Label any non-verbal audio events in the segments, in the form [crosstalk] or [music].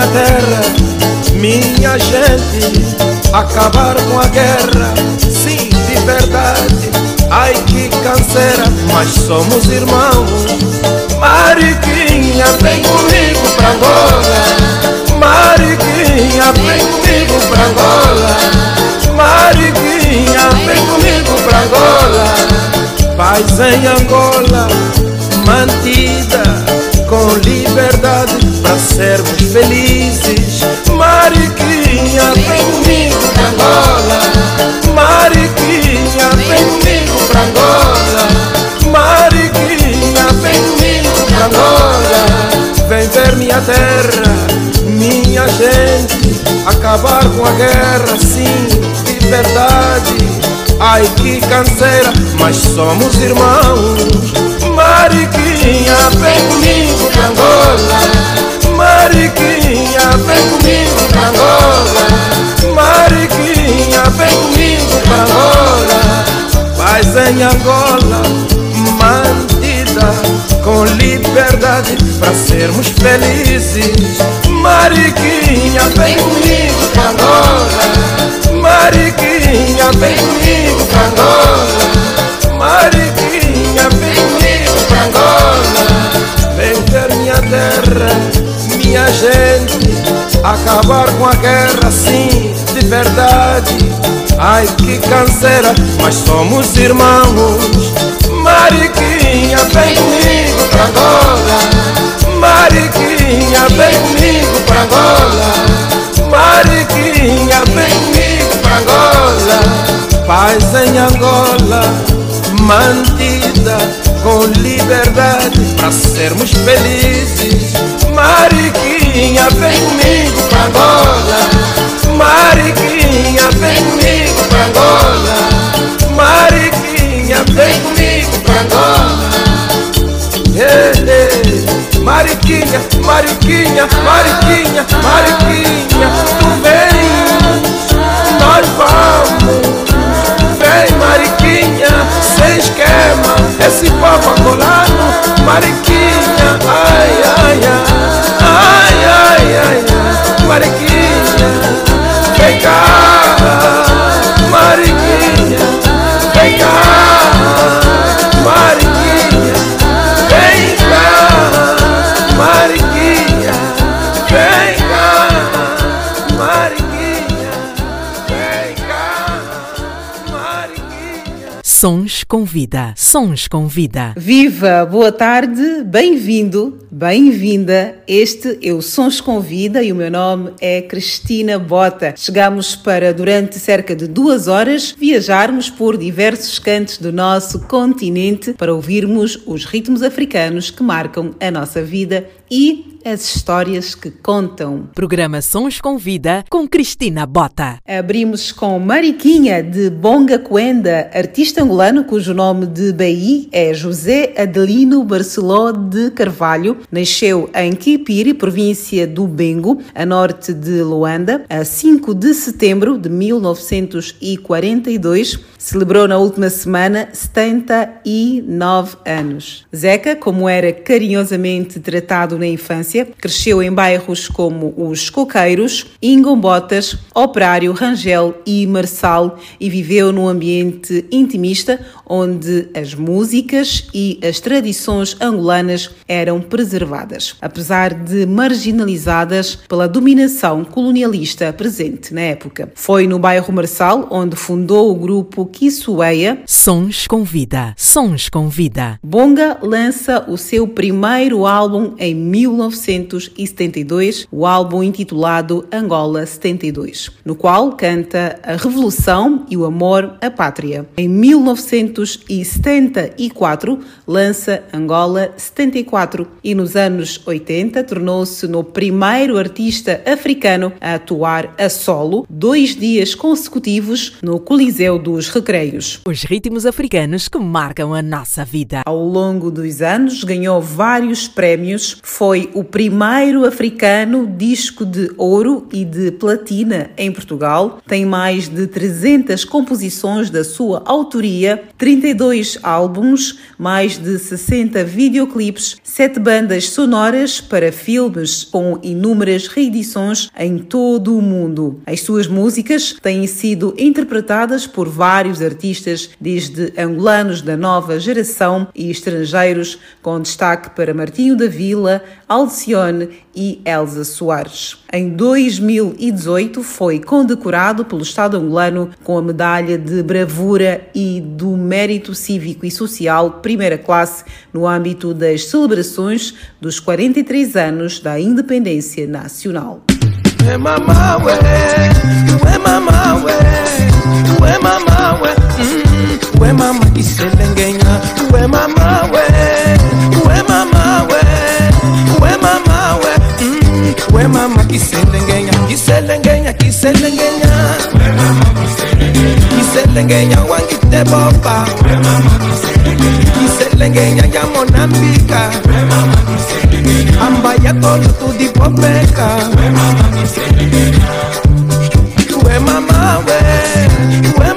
Minha terra, minha gente. Acabar com a guerra, sim, de verdade. Ai que canseira, mas somos irmãos. Mariquinha, vem comigo pra Angola. Mariquinha, vem comigo pra Angola. Mariquinha, vem comigo pra Angola. Paz em Angola, mantida com liberdade para sermos felizes. Mariquinha, vem comigo pra Angola. Mariquinha, vem comigo pra Angola. Mariquinha, vem comigo pra Angola. Vem ver minha terra, minha gente, acabar com a guerra, sim, de verdade. Ai que canseira, mas somos irmãos. Mariquinha, vem comigo pra Angola. Mariquinha, vem comigo pra Angola. Mariquinha, vem comigo pra Angola. Paz em Angola, mantida com liberdade para sermos felizes. Mariquinha, vem comigo pra Angola. Mariquinha, vem comigo pra Angola. Terra, minha gente. Acabar com a guerra, sim, de verdade. Ai que canseira, mas somos irmãos. Mariquinha, vem comigo pra Angola. Mariquinha, vem comigo pra Angola. Mariquinha, vem comigo pra Angola. Paz em Angola, mantida com liberdade para sermos felizes. Mariquinha, vem comigo pra Angola. Mariquinha, vem comigo pra Angola. Mariquinha, vem comigo pra Angola. Hey, hey. Mariquinha, Mariquinha, Mariquinha, Mariquinha, tu vens, nós vamos. Mariquinha, sem esquema, esse povo angolano, Mariquinha, ai, ai, ai, ai, ai, ai. Mariquinha, vem cá, Sons com vida. Sons com vida. Viva, boa tarde, bem-vindo, bem-vinda. Este é o Sons com Vida e o meu nome é Cristina Bota. Chegamos para, durante cerca de duas horas, viajarmos por diversos cantos do nosso continente para ouvirmos os ritmos africanos que marcam a nossa vida e as histórias que contam. Programa Sons com Vida com Cristina Bota. Abrimos com Mariquinha de Bonga Coenda, artista angolano cujo nome de BI é José Adelino Barceló de Carvalho. Nasceu em Kipiri, província do Bengo, a norte de Luanda, a 5 de setembro de 1942. Celebrou na última semana 79 anos. Zeca, como era carinhosamente tratado na infância, cresceu em bairros como os Coqueiros, Ingombotas, Operário, Rangel e Marçal e viveu num ambiente intimista onde as músicas e as tradições angolanas eram preservadas, apesar de marginalizadas pela dominação colonialista presente na época. Foi no bairro Marçal onde fundou o grupo Kisweya. Sons com vida, sons com vida. Bonga lança o seu primeiro álbum em 1972, o álbum intitulado Angola 72, no qual canta a revolução e o amor à pátria. Em 1974 lança Angola 74 e nos anos 80 tornou-se no primeiro artista africano a atuar a solo dois dias consecutivos no Coliseu dos Recreios. Os ritmos africanos que marcam a nossa vida. Ao longo dos anos ganhou vários prémios, foi o primeiro africano disco de ouro e de platina em Portugal, tem mais de 300 composições da sua autoria, 32 álbuns, mais de 60 videoclipes, 7 bandas sonoras para filmes com inúmeras reedições em todo o mundo. As suas músicas têm sido interpretadas por vários artistas, desde angolanos da nova geração e estrangeiros, com destaque para Martinho da Vila, Alcione e Elsa Soares. Em 2018 foi condecorado pelo Estado angolano com a medalha de bravura e do mérito cívico e social primeira classe no âmbito das celebrações dos 43 anos da independência nacional. É mama, ué, ué mama, ué, mama, ué, we mama iselengenya we mama we we mama we we mama we mm, we mama iselengenya iselengenya iselengenya we mama iselengenya wangitebopa we mama iselengenya ya monambika we mama amba yako tutudipopeka we mama iselengenya we mama we we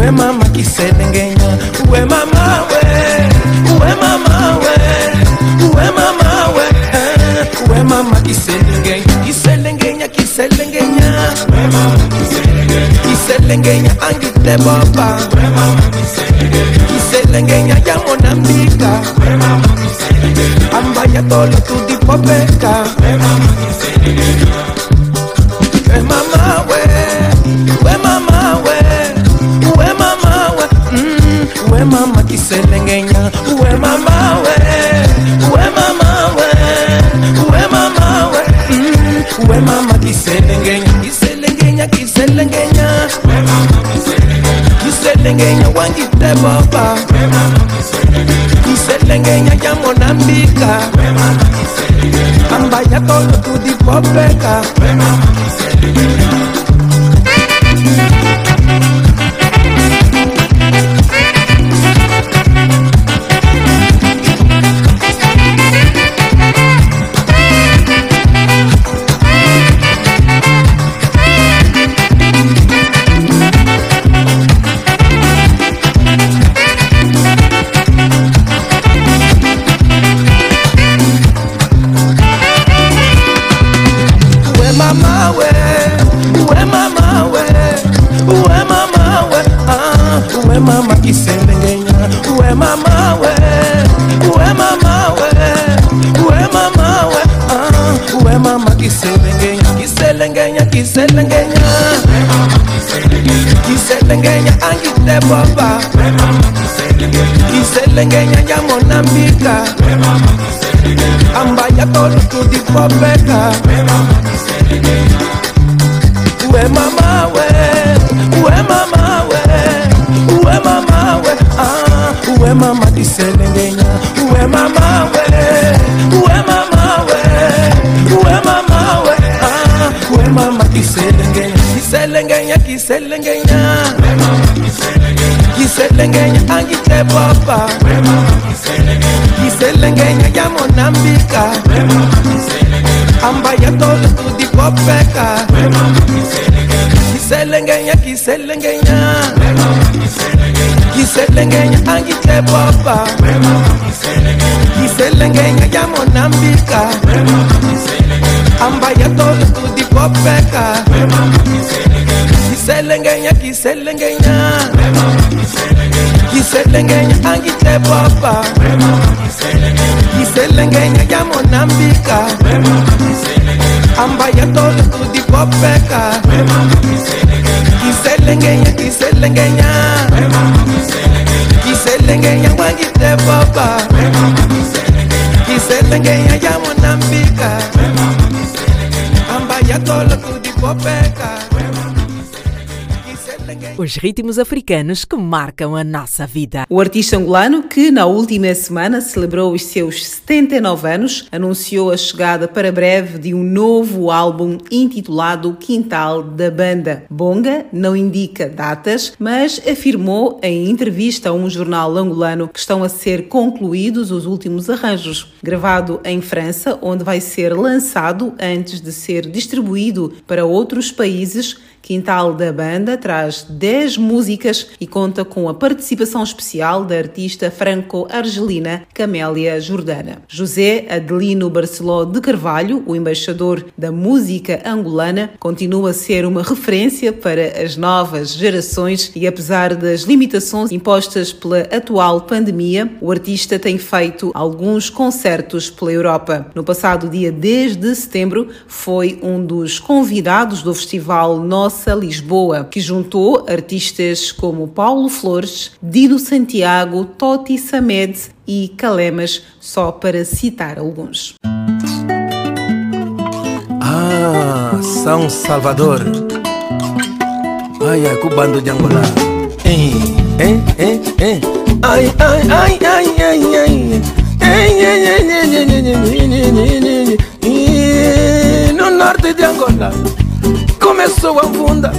we mama kiselengenya we mama we we mama we we mama we eh. we mama kiselengenya kiselengenya kiselengenya we mama kiselengenya kiselengenya angite baba. We mama kiselengenya kiselengenya ya monambika we mama kiselengenya ambanya tolo tudipopeka we mama kiselengenya bomba kiselenge nyanya monambika ambaya tolutudikopeka boba, ué mama que se lenguenha, que se lenguenha, ya monambika, ué mama que se lenguenha, ambaya tolo tu ya monambika, ya tolo copeca os ritmos africanos que marcam a nossa vida. O artista angolano, que na última semana celebrou os seus 79 anos, anunciou a chegada para breve de um novo álbum intitulado Quintal da Banda. Bonga não indica datas, mas afirmou em entrevista a um jornal angolano que estão a ser concluídos os últimos arranjos. Gravado em França, onde vai ser lançado antes de ser distribuído para outros países, Quintal da Banda traz 10 músicas e conta com a participação especial da artista franco-argelina Camélia Jordana. José Adelino Barceló de Carvalho, o embaixador da música angolana, continua a ser uma referência para as novas gerações e apesar das limitações impostas pela atual pandemia, o artista tem feito alguns concertos pela Europa. No passado dia 10 de setembro, foi um dos convidados do festival Nossa Lisboa, que juntou artistas como Paulo Flores, Dido Santiago, Toti Samed e Calemas, só para citar alguns. Ah, São Salvador. Ai, ai, cubando de Angola. Ei, ei, ei, ei. Ai, ai, ai, ai, ai, ai. Ei, ei, ei, ei, ei, ei, ei, ei, No norte de Angola começou a funda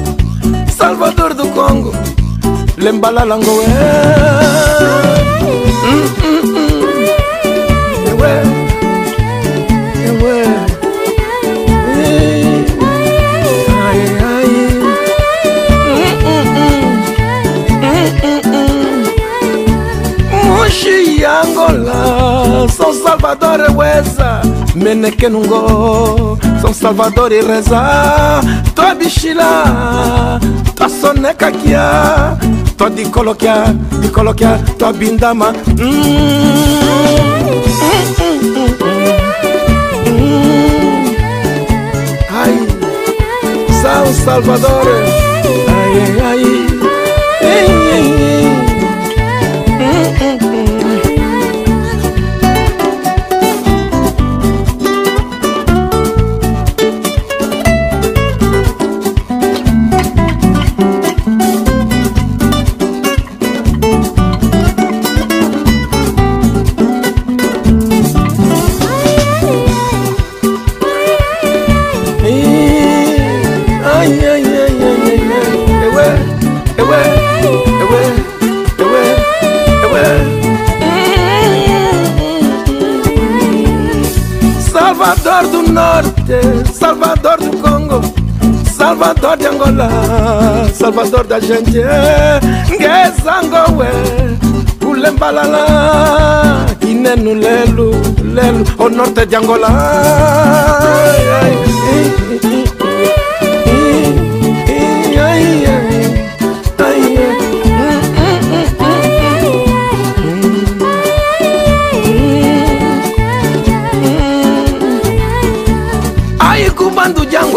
Salvador do Congo Lembala Langoé yangola son salvador weza menekenungo son salvador ireza twabishila twasonekakia bichila Tua soneca kia Tua de coloquia De coloquia Tua bindama Ai São Salvador Ai, ai, ai, Norte, Salvador do Congo, Salvador de Angola, Salvador da gente, Ngezangowe, Ulembalala, Inenu Lelu, Lelu, o norte de Angola.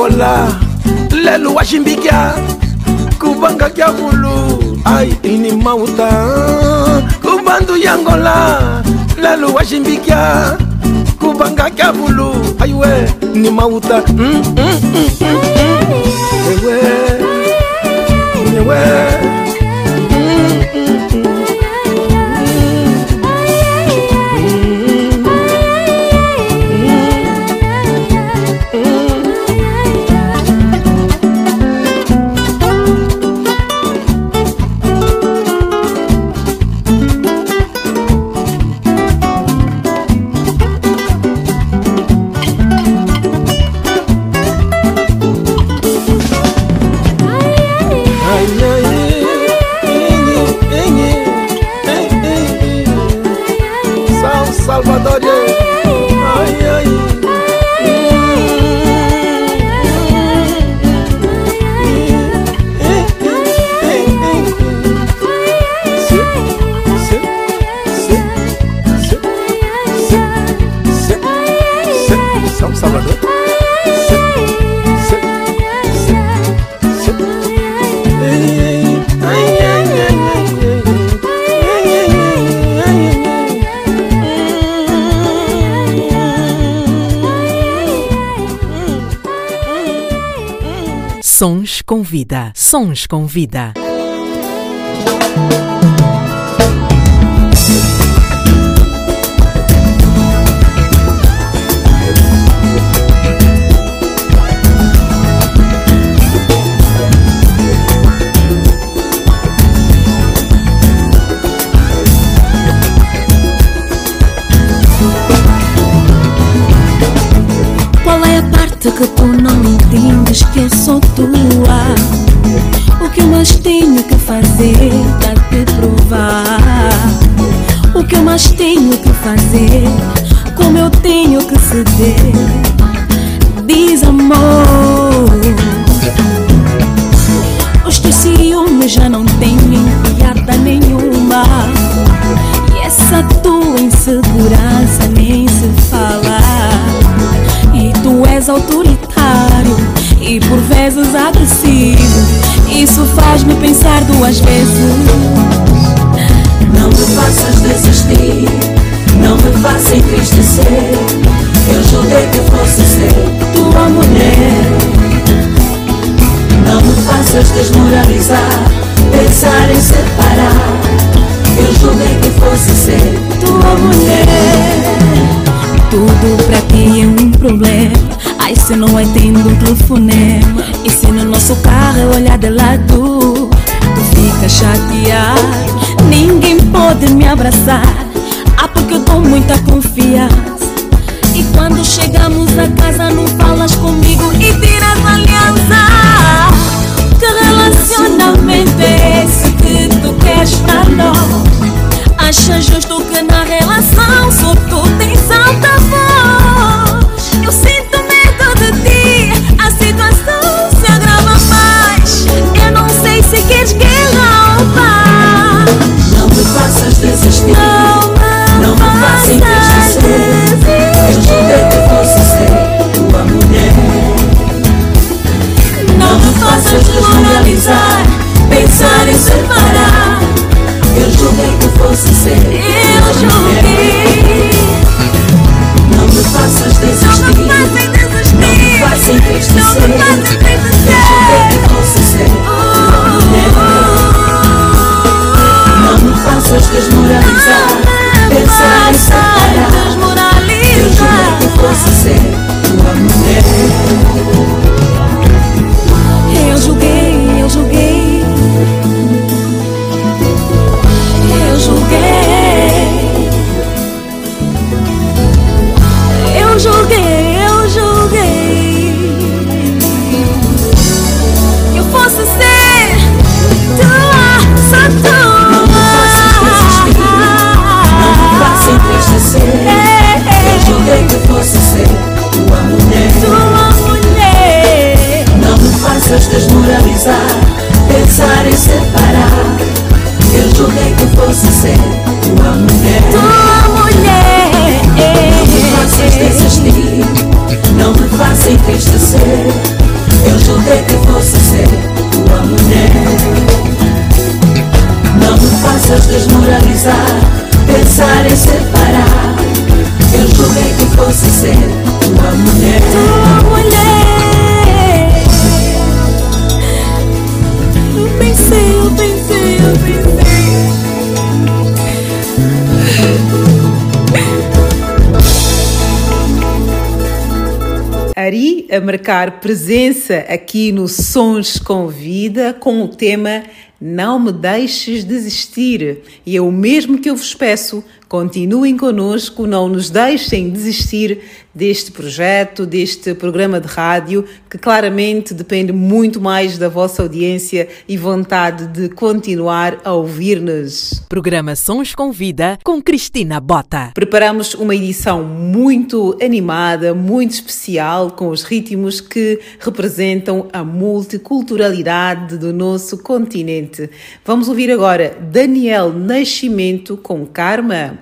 Angola, Lelu washimbikia, kubanga kya bulu, ai ini mauta, kubandu ya Angola, Lelu washimbikia, kubanga kya bulu, aiwe ni mauta, mm, mm, mm, mm, mm. ewe, ewe. chão, Salvador. Sons com vida, sons com vida. Que tu não entendes que eu sou tua. O que eu mais tenho que fazer para te provar? O que eu mais tenho que fazer? Como eu tenho que ceder? Diz amor. Os teus ciúmes já não têm piada nenhuma. E essa tua insegurança nem se fala tu és e por vezes agressivo. Isso faz-me pensar duas vezes. Não me faças desistir, não me faças entristecer. Eu julguei que fosse ser tua mulher. Não me faças desmoralizar, pensar em separar. Eu julguei que fosse ser tua mulher. Tudo pra ti é um problema. Ai, se não entendo um telefonema. E se no nosso carro eu olhar de lado, tu fica chateado. Ninguém pode me abraçar. Ah, porque eu dou muita confiança. E quando chegamos a casa, não falas comigo e tiras a aliança. Que relacionamento é esse que tu queres pra nós? Acha justo que na relação só tu tens marcar presença aqui no Sons com Vida com o tema Não me deixes desistir. E é o mesmo que eu vos peço, continuem conosco, não nos deixem desistir deste projeto, deste programa de rádio, que claramente depende muito mais da vossa audiência e vontade de continuar a ouvir-nos. Programa Sons com Vida com Cristina Bota. Preparamos uma edição muito animada, muito especial, com os ritmos que representam a multiculturalidade do nosso continente. Vamos ouvir agora Daniel Nascimento com Karma.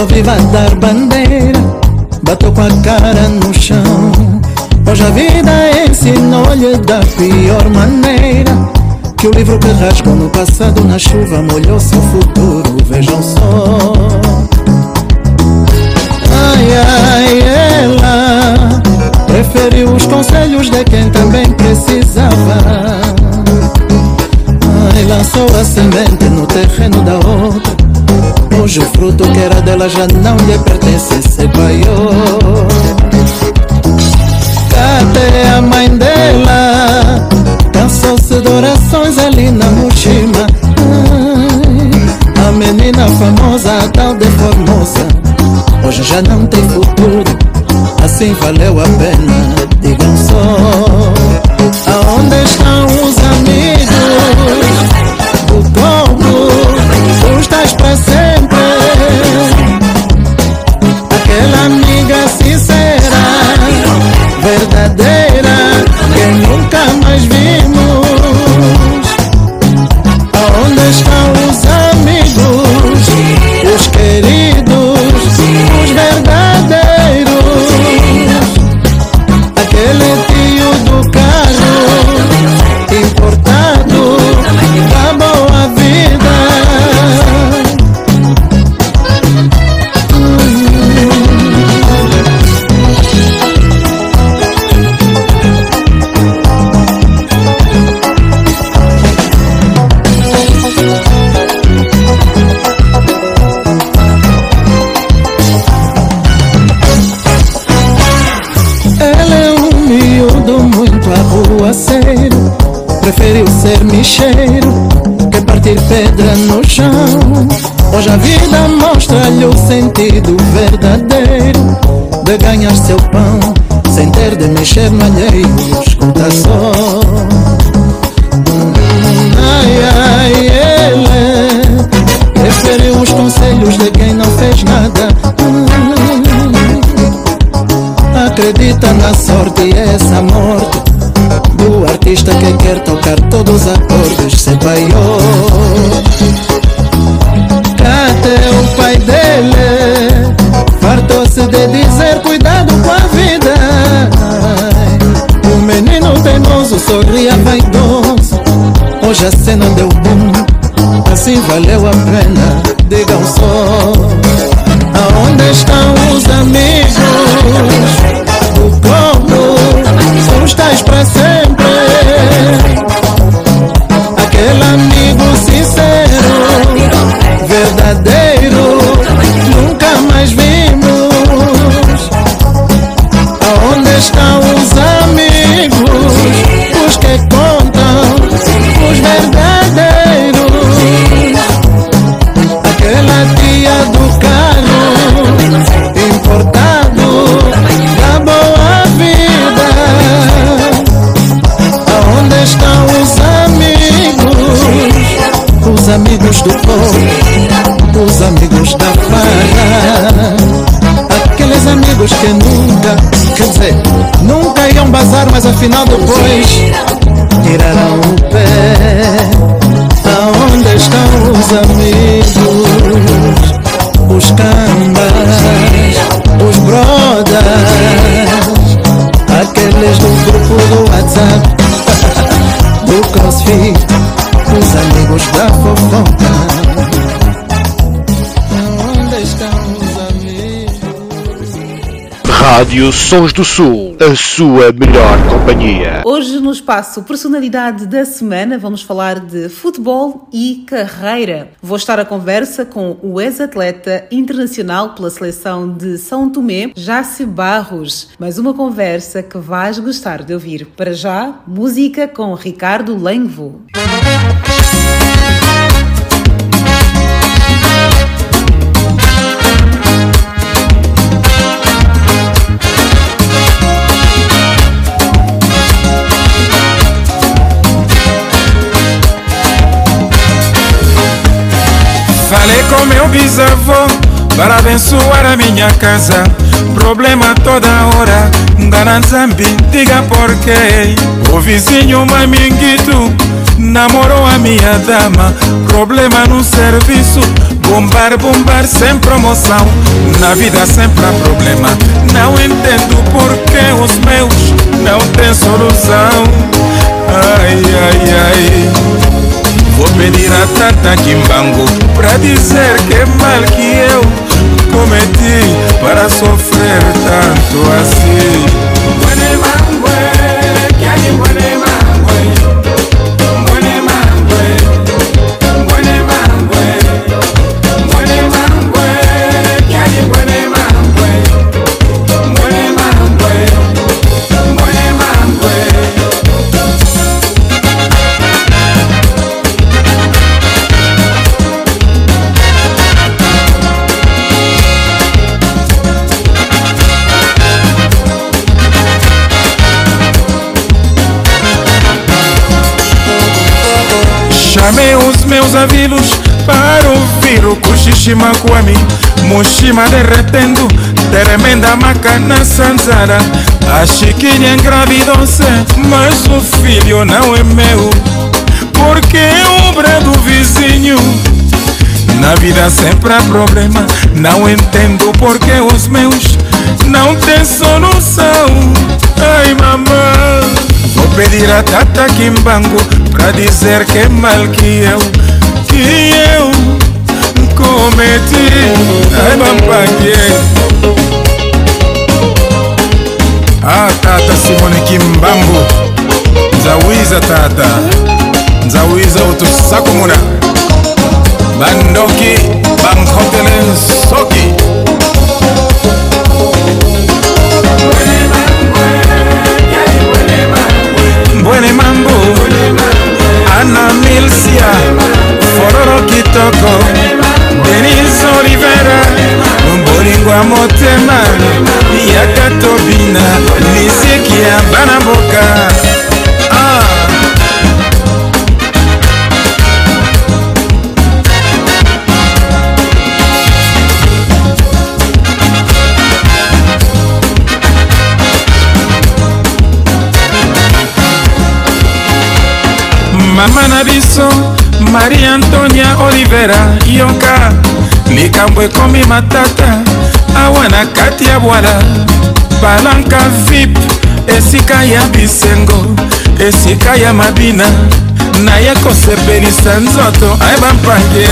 Era uma miúda muito arruaceira só vive a dar bandeira Bateu com a cara no chão. Hoje a vida ensinou-lhe da pior maneira. Que o livro que rasgou no passado na chuva Molhou seu futuro, vejam só. Ai, ai, ela Preferiu os conselhos de quem também precisava. Ai, lançou a semente no terreno da outra Hoje o fruto que era dela já não lhe pertence, se vaiou Cadê a mãe dela? Cansou-se de orações ali na mochila A menina famosa, a tal de Formosa Hoje já não tem futuro Assim valeu a pena, digam só Aonde estão os amigos do povo? Os tais pra de ser micheiro Que partir pedra no chão. Hoje a vida mostra-lhe o sentido verdadeiro De ganhar seu pão Sem ter de mexer no alheio Escuta só tocar todos os acordes Se baiou Cadê o pai dele? Fartou-se de dizer cuidado com a vida. O menino teimoso sorria vaidoso. Hoje a cena deu boom Assim valeu a pena dizer, nunca iam bazar Mas afinal depois Rádio Sons do Sul, a sua melhor companhia. Hoje, no espaço Personalidade da Semana, vamos falar de futebol e carreira. Vou estar à conversa com o ex-atleta internacional pela seleção de São Tomé, Jace Barros. Mais uma conversa que vais gostar de ouvir. Para já, música com Ricardo Lengvo. Falei para abençoar a minha casa. Problema toda hora, Ngana Zambi, diga por quê. O vizinho Maminguito namorou a minha dama. Problema no serviço, Bombar, bombar sem promoção Na vida sempre há problema Não entendo porque os meus não têm solução Ai, ai, ai Vou pedir a Tata Kimbango Pra dizer que mal que eu cometi Para sofrer tanto assim Chamei os meus avilos para ouvir o cochichima kwami Mushima derretendo, tremenda maca na sanzara A chiquinha engravidou-se, mas o filho não é meu Porque é obra do vizinho. Na vida sempre há problema Não entendo porque os meus não têm solução. Ai mamãe Vou pedir a Tata Kimbango Pra dizer que é mal que eu Que eu cometi Ai mamãe Ah Tata Simone Kimbango Nzawiza Tata Nzawiza utusaku muna Bandoki Bankotele Soki ana milsia fororo kitoko denis olivera bolingo ya motema yaka tobina misiki ya bana mboka. Mama na biso maria antonia olivera yoka likambo ekomi matata awa na kati ya bwala. Balanka vip esika ya bisengo esika ya mabina. Naye kosepelisa nzoto ayeba mpange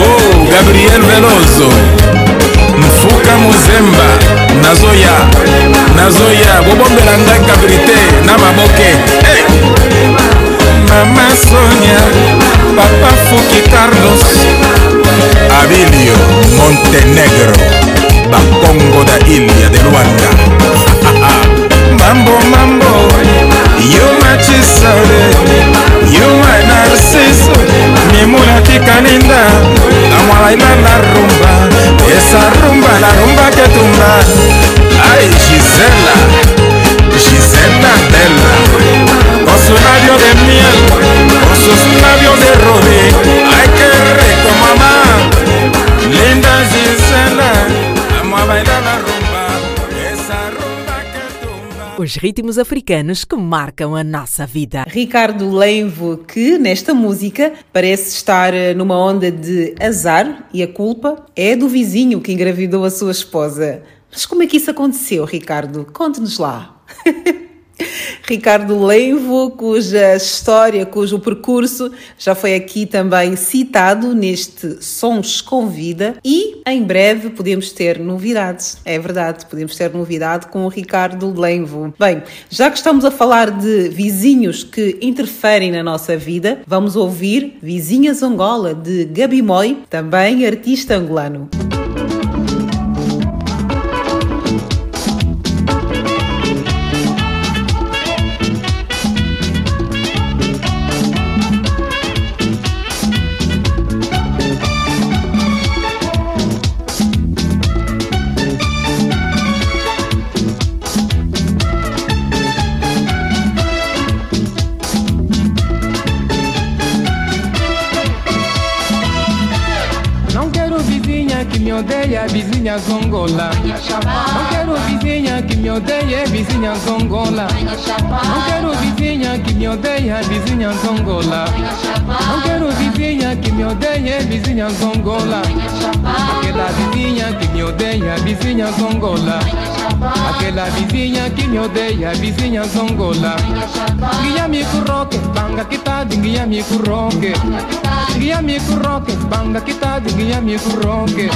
oh, gabriel velozo mfuka muzemba. Nazoya nazoya bobombela ngai kabrite na maboke! Mama sonia papa fuki carlos. Abilio montenegro bakongo da ilia de luanda. [laughs] Mambo mambo. Yuma chisale yuma narciso. Mimulaki kalinda amwalaila la rumba. Esa rumba la rumba que tumba. Ay gisela. Gisela bella con su labio de miel, con sus labios de rubí. Ay, qué rico, mamá. Linda Gisela, vamos a bailar la rumba. Esa rumba que tumba. Os ritmos africanos que marcam a nossa vida. Ricardo Lenvo, que nesta música parece estar eh, numa onda de azar e a culpa é do vizinho que engravidou a sua esposa. Mas como é que isso aconteceu, Ricardo? Conte-nos lá. [laughs] [laughs] Ricardo Lenvo, cuja história, cujo percurso já foi aqui também citado neste Sons com Vida e em breve podemos ter novidades. É verdade, podemos ter novidade com o Ricardo Lenvo. Bem, já que estamos a falar de vizinhos que interferem na nossa vida, vamos ouvir Vizinhas Angola de Gabi Moy, também artista angolano. Vizinha zongola. Não quero vizinha que me odeia, vizinha zongola. Não quero vizinha que me odeia, vizinha zongola. Não quero vizinha que me odeia, vizinha zongola. Aquela vizinha que me odeia, vizinha zongola. Aquela vizinha que me odeia, vizinha zongola. Guia me curroque, banga que tá guia me curroque. Guia amigo rocket, banda que tá de guia amigo rocket.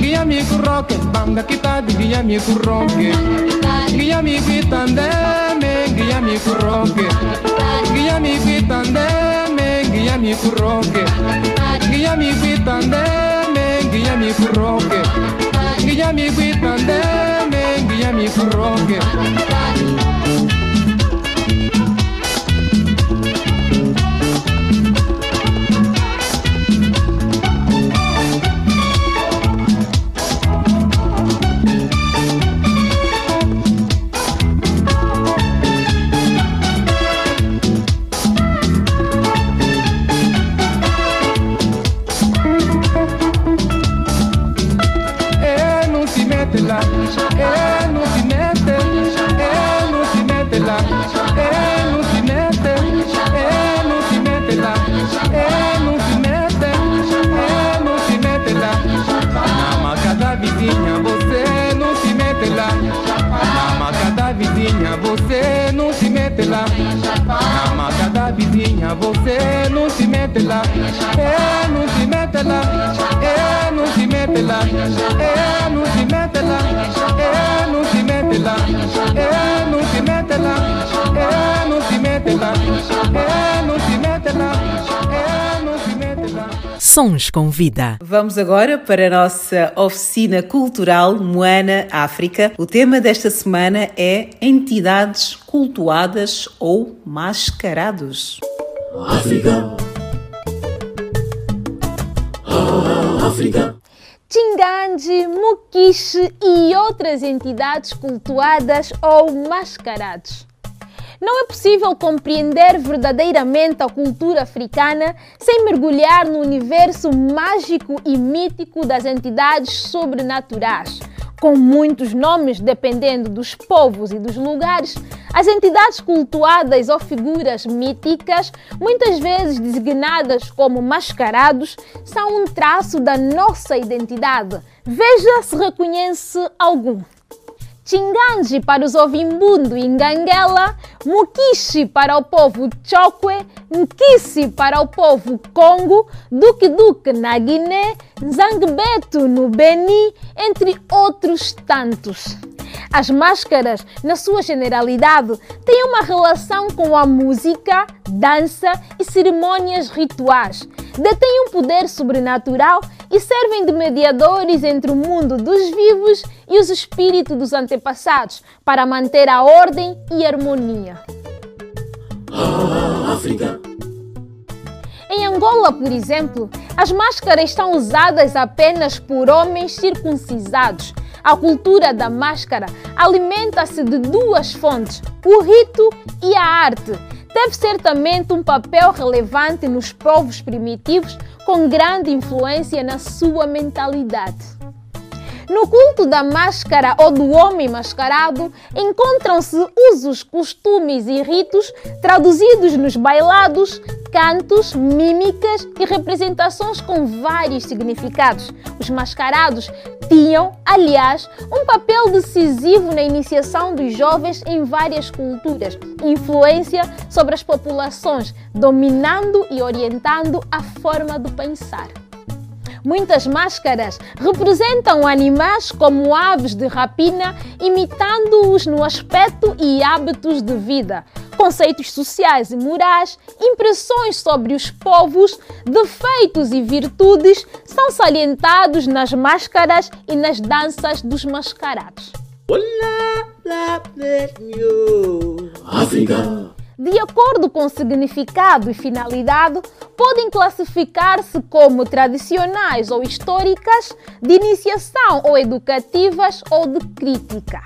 Guia amigo rocket, banda que tá de guia amigo rocket. Guia amigo tandeme, guia amigo rocket. Guia amigo tandeme, guia amigo rocket. Guia amigo tandeme, guia amigo rocket. Guia amigo tandeme, guia amigo rocket. Você não se mete lá. É, não se mete lá. É, não se mete lá. É, não se mete lá. É, não se mete lá. É, não se mete lá. É, não se mete lá. É, não se mete lá. É, não se mete lá. Sons com vida. Vamos agora para a nossa oficina cultural Moana África. O tema desta semana é entidades cultuadas ou mascarados. África. Ah, África. Mukishi e outras entidades cultuadas ou mascarados. Não é possível compreender verdadeiramente a cultura africana sem mergulhar no universo mágico e mítico das entidades sobrenaturais. Com muitos nomes dependendo dos povos e dos lugares, as entidades cultuadas ou figuras míticas, muitas vezes designadas como mascarados, são um traço da nossa identidade. Veja se reconhece algum. Chinganji para os Ovimbundo e Nganguela, Mukishi para o povo Chokwe, Nkisi para o povo Congo, Duque Duque na Guiné, Zangbeto no Beni, entre outros tantos. As máscaras, na sua generalidade, têm uma relação com a música, dança e cerimônias rituais. Detêm um poder sobrenatural e servem de mediadores entre o mundo dos vivos e os espíritos dos antepassados para manter a ordem e harmonia. Ah, África. Em Angola, por exemplo, as máscaras são usadas apenas por homens circuncisados. A cultura da máscara alimenta-se de duas fontes, o rito e a arte. Deve certamente um papel relevante nos povos primitivos, com grande influência na sua mentalidade. No culto da máscara ou do homem mascarado, encontram-se usos, costumes e ritos traduzidos nos bailados, cantos, mímicas e representações com vários significados. Os mascarados tinham, aliás, um papel decisivo na iniciação dos jovens em várias culturas, influência sobre as populações, dominando e orientando a forma de pensar. Muitas máscaras representam animais como aves de rapina, imitando-os no aspecto e hábitos de vida. Conceitos sociais e morais, impressões sobre os povos, defeitos e virtudes são salientados nas máscaras e nas danças dos mascarados. África. De acordo com significado e finalidade, podem classificar-se como tradicionais ou históricas, de iniciação ou educativas ou de crítica.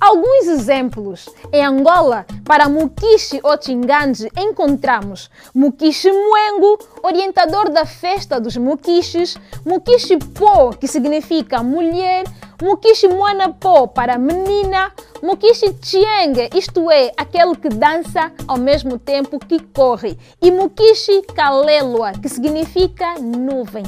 Alguns exemplos. Em Angola, para Mukishi ou Chinganji, encontramos Mukishi Muengo, orientador da festa dos Mukishis, Mukishi Po, que significa mulher, Mukishi Moanapó para menina, Mukishi Chienge, isto é, aquele que dança ao mesmo tempo que corre, e Mukishi Kalelua, que significa nuvem.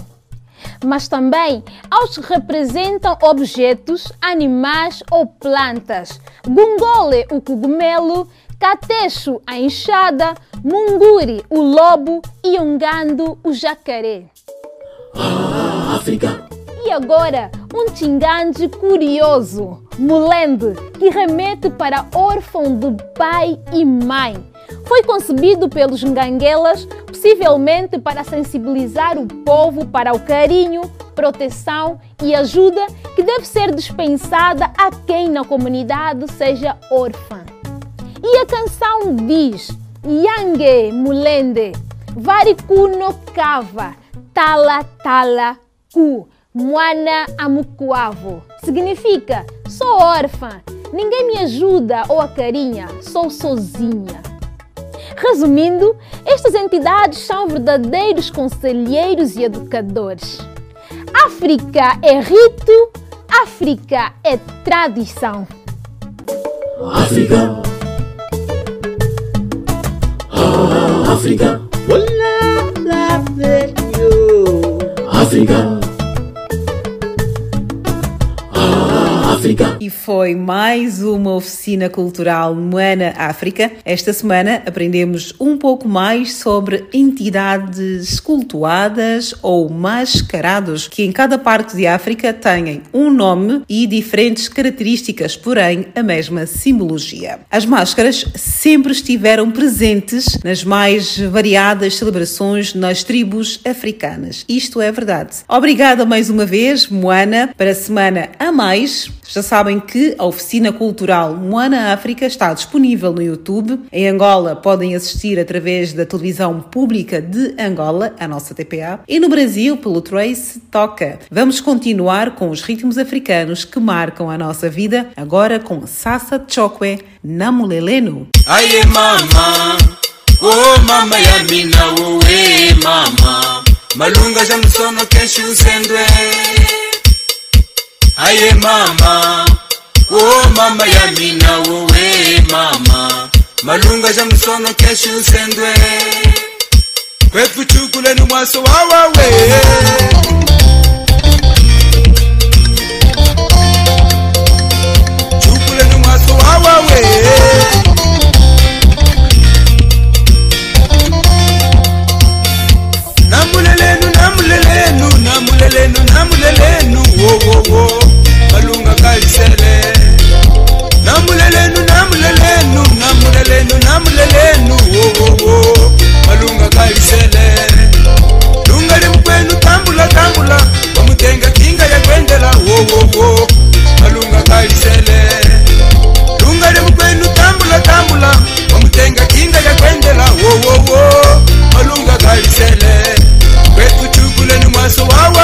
Mas também aos que representam objetos, animais ou plantas. Gungole, o cogumelo, Catexo, a enxada, Munguri, o lobo e Ungando, o jacaré. [gasps] África. E agora, um tingande curioso, Mulende, que remete para órfão de pai e mãe. Foi concebido pelos nganguelas, possivelmente para sensibilizar o povo para o carinho, proteção e ajuda que deve ser dispensada a quem na comunidade seja órfã. E a canção diz: Yange Mulende, Varikuno Kava, Tala Tala Ku, Moana Amukuavo. Significa: sou órfã, ninguém me ajuda ou acarinha, sou sozinha. Resumindo, estas entidades são verdadeiros conselheiros e educadores. África é rito, África é tradição. África. África. África. África. E foi mais uma oficina cultural Moana África. Esta semana aprendemos um pouco mais sobre entidades cultuadas ou mascarados que em cada parte de África têm um nome e diferentes características, porém a mesma simbologia. As máscaras sempre estiveram presentes nas mais variadas celebrações nas tribos africanas. Isto é verdade. Obrigada mais uma vez, Moana, para a semana a mais. Já sabem que a oficina cultural Moana África está disponível no YouTube. Em Angola podem assistir através da televisão pública de Angola, a nossa TPA, e no Brasil pelo Trace Toca. Vamos continuar com os ritmos africanos que marcam a nossa vida, agora com Sassa Chokwe Namuleleno. Aye mama, oh mama ya mina uwe mama, malunga ja musono kesho usendwe. Aye mama, oh mama ya mina wowe mama, malunga ja musono keshi usendwe. Kwetu mwaso wawawe. Chukuleni namulelenu namulelenu namulelenu namulelenu wowowo malunga lisele namulelenu namulelenu namulelenu namulelenu wowowo malunga kalisele lunga limukwenu tambula tambula. Wamutenga kinga ya kwendela wowowo malunga kalisele lunga limukwenu tambula tambula. Wamutenga kinga ya kwendela wowowo malunga kalisele kwetu chukuleni mwaso wawo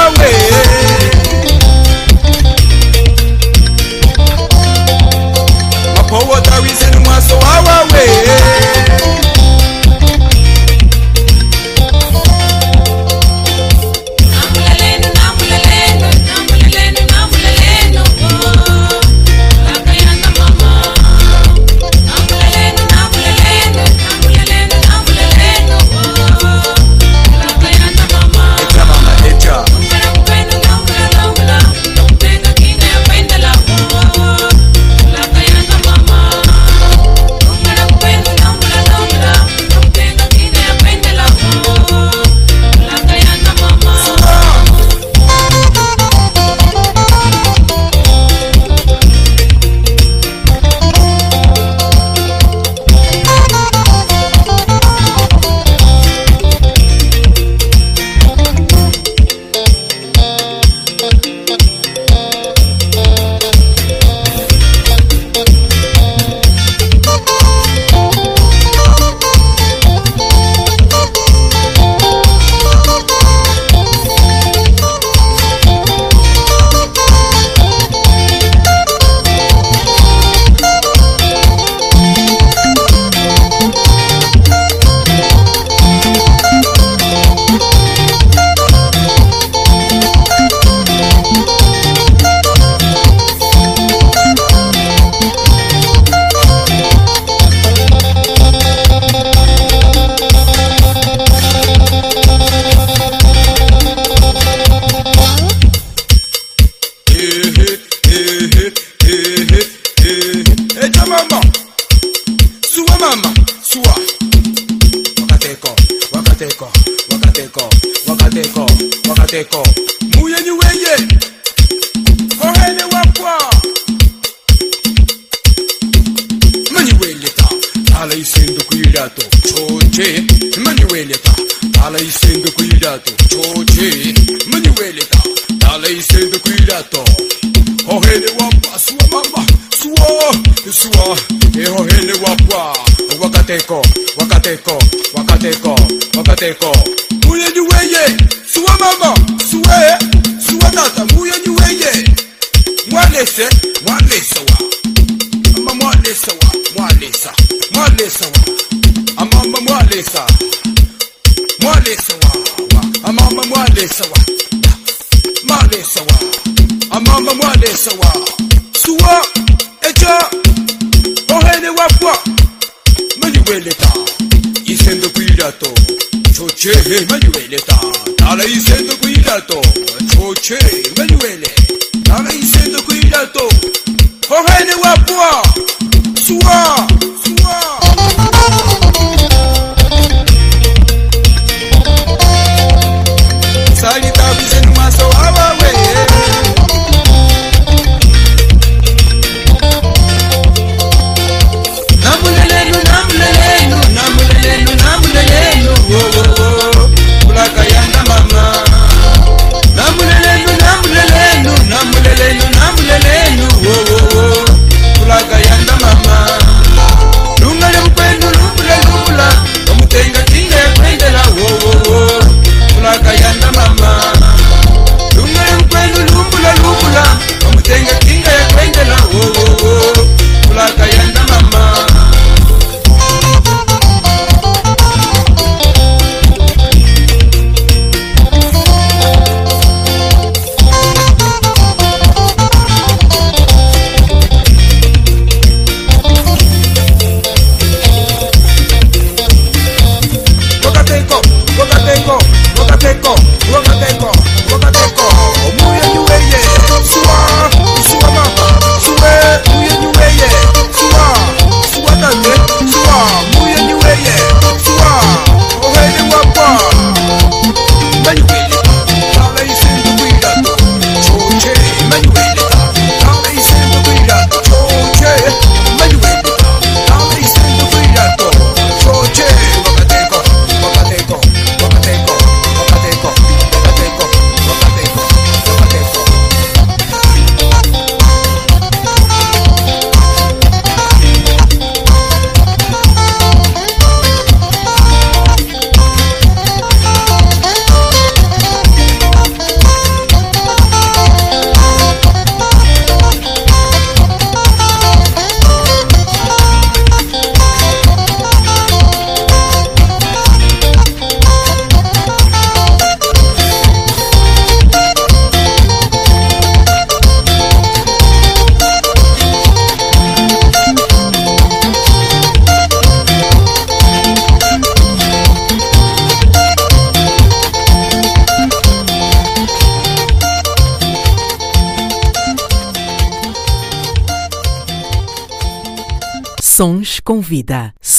Houston.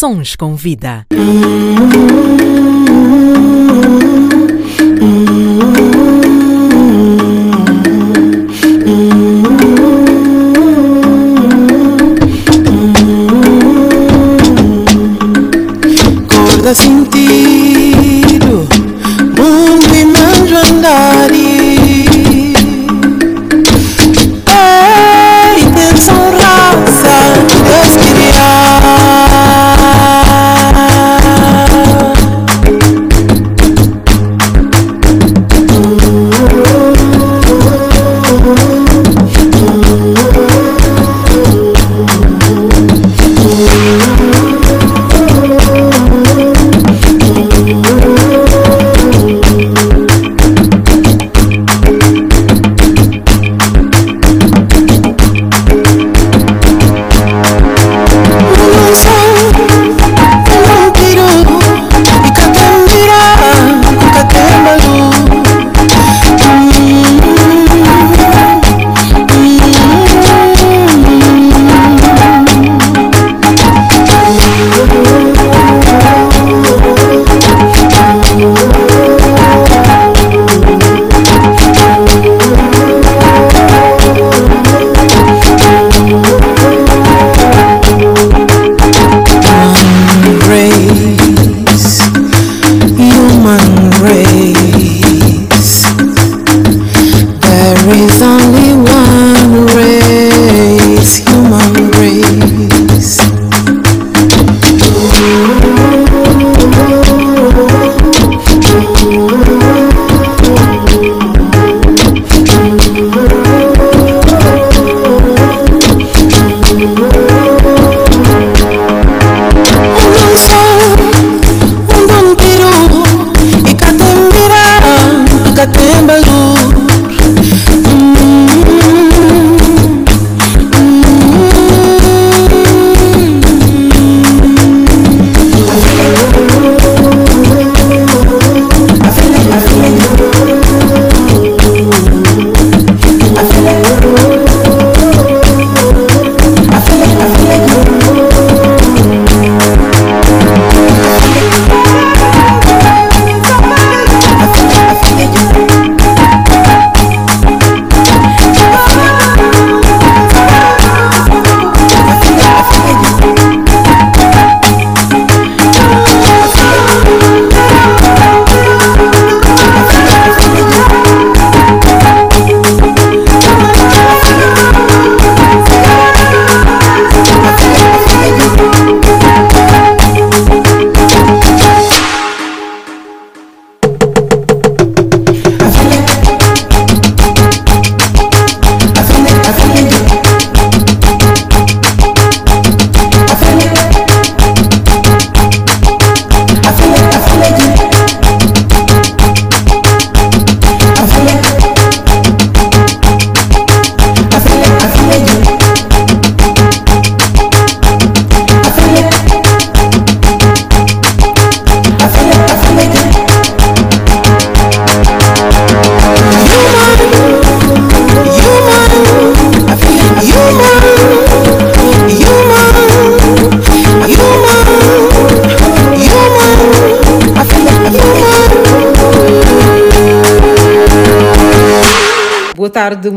Sons com vida.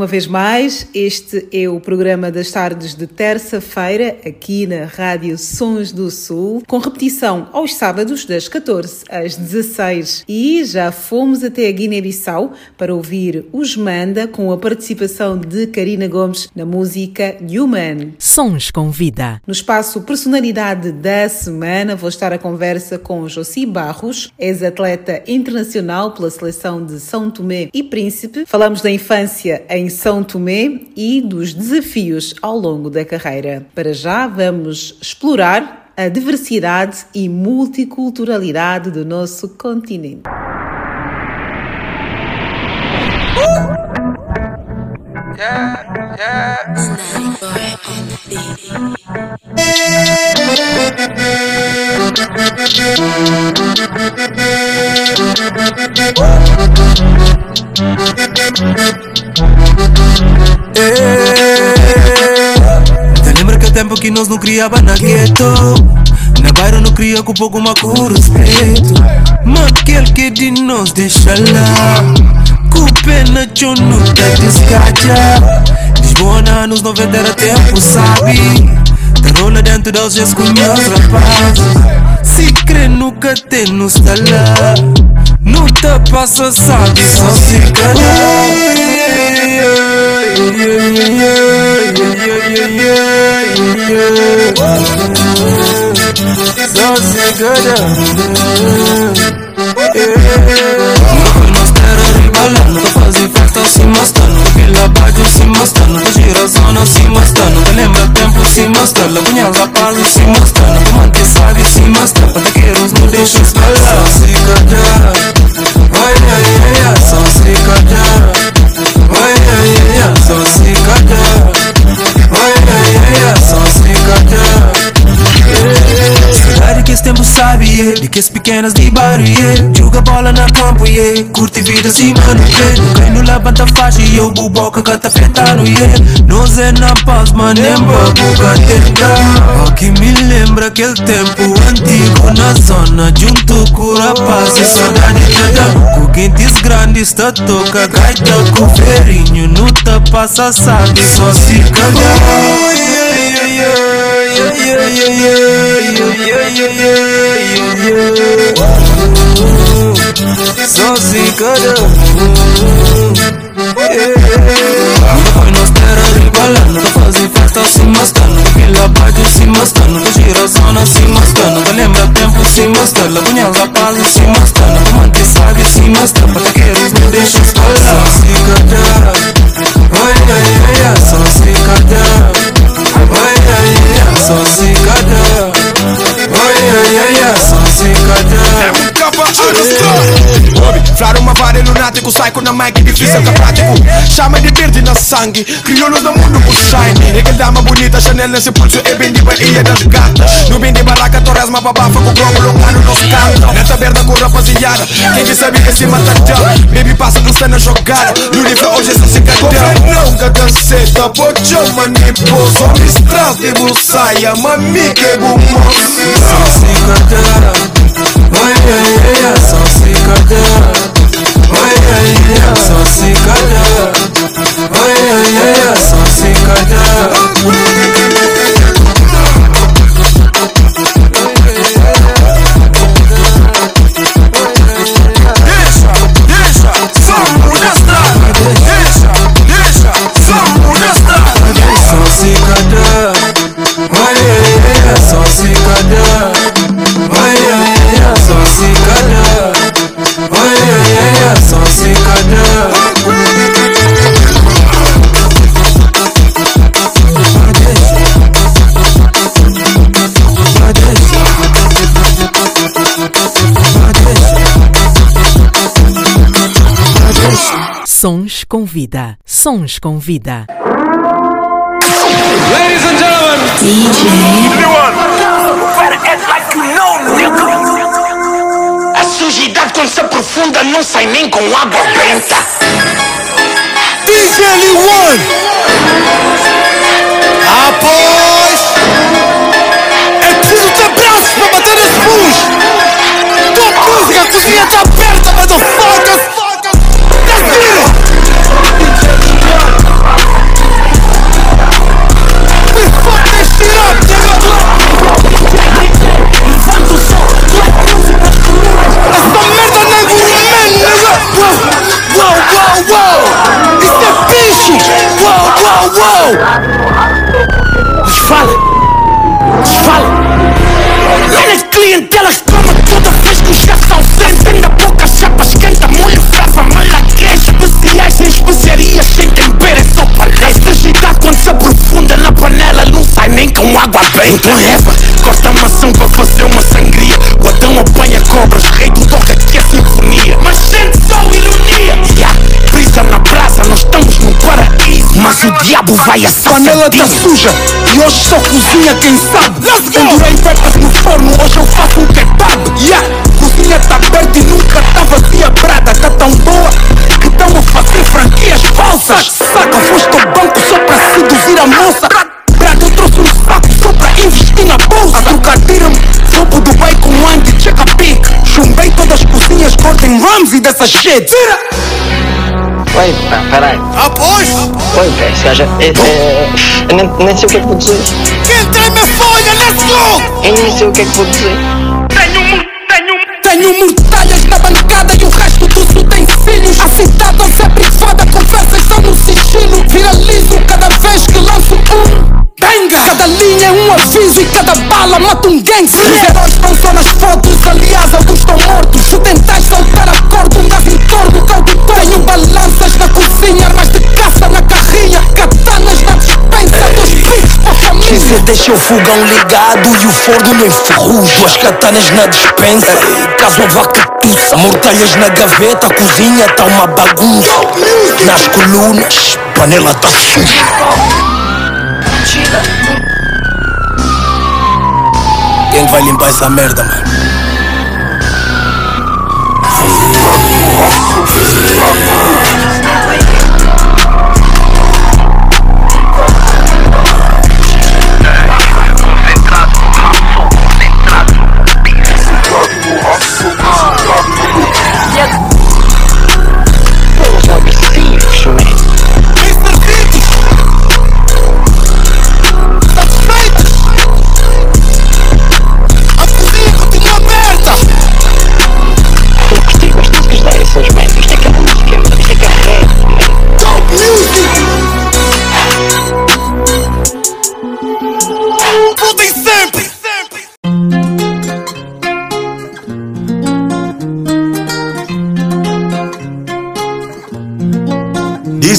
Uma vez mais. Este é o programa das tardes de terça-feira, aqui na Rádio Sons do Sul, com repetição aos sábados, das 14 às 16. E já fomos até a Guiné-Bissau para ouvir os Manda com a participação de Karina Gomes na música Human. Sons com vida. No espaço Personalidade da Semana, vou estar a conversa com Josi Barros, ex-atleta internacional pela seleção de São Tomé e Príncipe. Falamos da infância em São Tomé e dos desafios ao longo da carreira. Para já, vamos explorar a diversidade e multiculturalidade do nosso continente. Yeah, yeah. Que tempo que nós não criava na gueto? Na bairro não cria com pouco com respeito. Mas aquele que de nós deixa lá. Com pena eu te descaja Lisboa nos 90 era tempo, sabe? Rola dentro dos dias com meus rapazes Se crê nunca tem no lá Não te passa, sabe? Só se Só se Nós balano Tô fazer festa se mascando Aquela bairro se mascando Tô gira zona se mascando Tô lembra tempo se mascando Cunha rapaz se mascando Tô manter sabe se mascando Pra daqueiros não deixa escalar Só se cadar Ai ai ai ai Só se cadar esse tempo sabe, yeah. De que as pequenas de bairro, yeah. Joga bola na campo, yeah. Curte vida assim, mano, yeah. Quem não levanta faixa e eu buboca que tá afetando, yeah. Nós é na paz, manemba, buga tentar. O que me lembra aquele tempo antigo na zona, junto com a paz e saudade de dar. Com quentes grandes, tá toca, gaita com ferinho, não tá passa, sabe, só se Se calhar Foi nós ter ribalando Tô fazendo festa se mascando Aquela baixo se mascando Tô giração se mascando Tô lembra tempo se mascando Punhas a paz se mascando Tô manter sabe se mascando Pra queres me deixa escolar Só se calhar Ai ai ai ai Só se calhar Ai ai yeah, yeah, yeah. Sans cicadeur se É um Flaro uma vara lunático, psycho na mic, difícil que prático Chama de verde na sangue, crioulos do mundo por shine Aquele dama bonita, Chanel nesse pulso é bem de Bahia das gatas No bem de baraca, torres, uma babafa com globo longano nos cantos Nessa merda com rapaziada, quem que sabe que se mata tão Baby passa no cena jogada, no livro hoje essa se cadão Não cada seta, pode manipul Só me estras de busaia, mami que bom se ai, só se cadar Oyeyeya sans cicada Oyeyeya sans cicada Oyeyeya sans cicada Deixa, deixa, só modesta Deixa, deixa, só modesta Sans cicada Oyeyeya sans cicada Sons com vida. Sons com vida. Ladies and gentlemen A sujidade quando se aprofunda não sai nem com água benta. DJ One Após É preciso ter braços para bater nesse bus Tua música cozinha tá aberta, motherfuckers uou, uou! Desfale! Desfale! Eres clientelas como toda vez que o chefe ausente Ainda pouca chapa esquenta, molho frava, mala Especiais em especiarias, sem tempero é só palestra Agitar quando se aprofunda na panela Não sai nem com água bem Então reva, corta maçã para fazer uma sangria o diabo vai a Panela tá suja e hoje só cozinha quem sabe. Let's go! Pendurei pepas no forno, hoje eu faço um kebab. Yeah, cozinha tá aberta e nunca tá vazia. Brada tá tão boa que estão a fazer franquias falsas. Saca, foste ao banco só pra seduzir a moça. Brada, eu trouxe um saco só pra investir na bolsa. A trocar me roubo do bacon, Andy, check a pic. Chumbei todas as cozinhas, Gordon Ramsay dessa shit. Tira! Oi, pá, peraí. Ah, pois! Oi, pá, esse gajo. é- é- Eu nem, nem sei o que é que vou dizer. Quem me folha, let's go! Eu nem sei o que é que vou dizer. Tenho mortalhas na bancada e o resto dos utensílios. A cidade não é privada, conversas são no sigilo. Viralizo cada vez que lanço um. Benga! Cada linha é um aviso e cada bala mata um gangster. Os heróis estão só nas fotos, aliás, alguns deixa o fogão ligado e o forno não enferruja Duas katanas na dispensa, caso a vaca tussa Mortalhas na gaveta, a cozinha tá uma bagunça. Nas colunas, panela tá suja. Quem vai limpar essa merda, mano?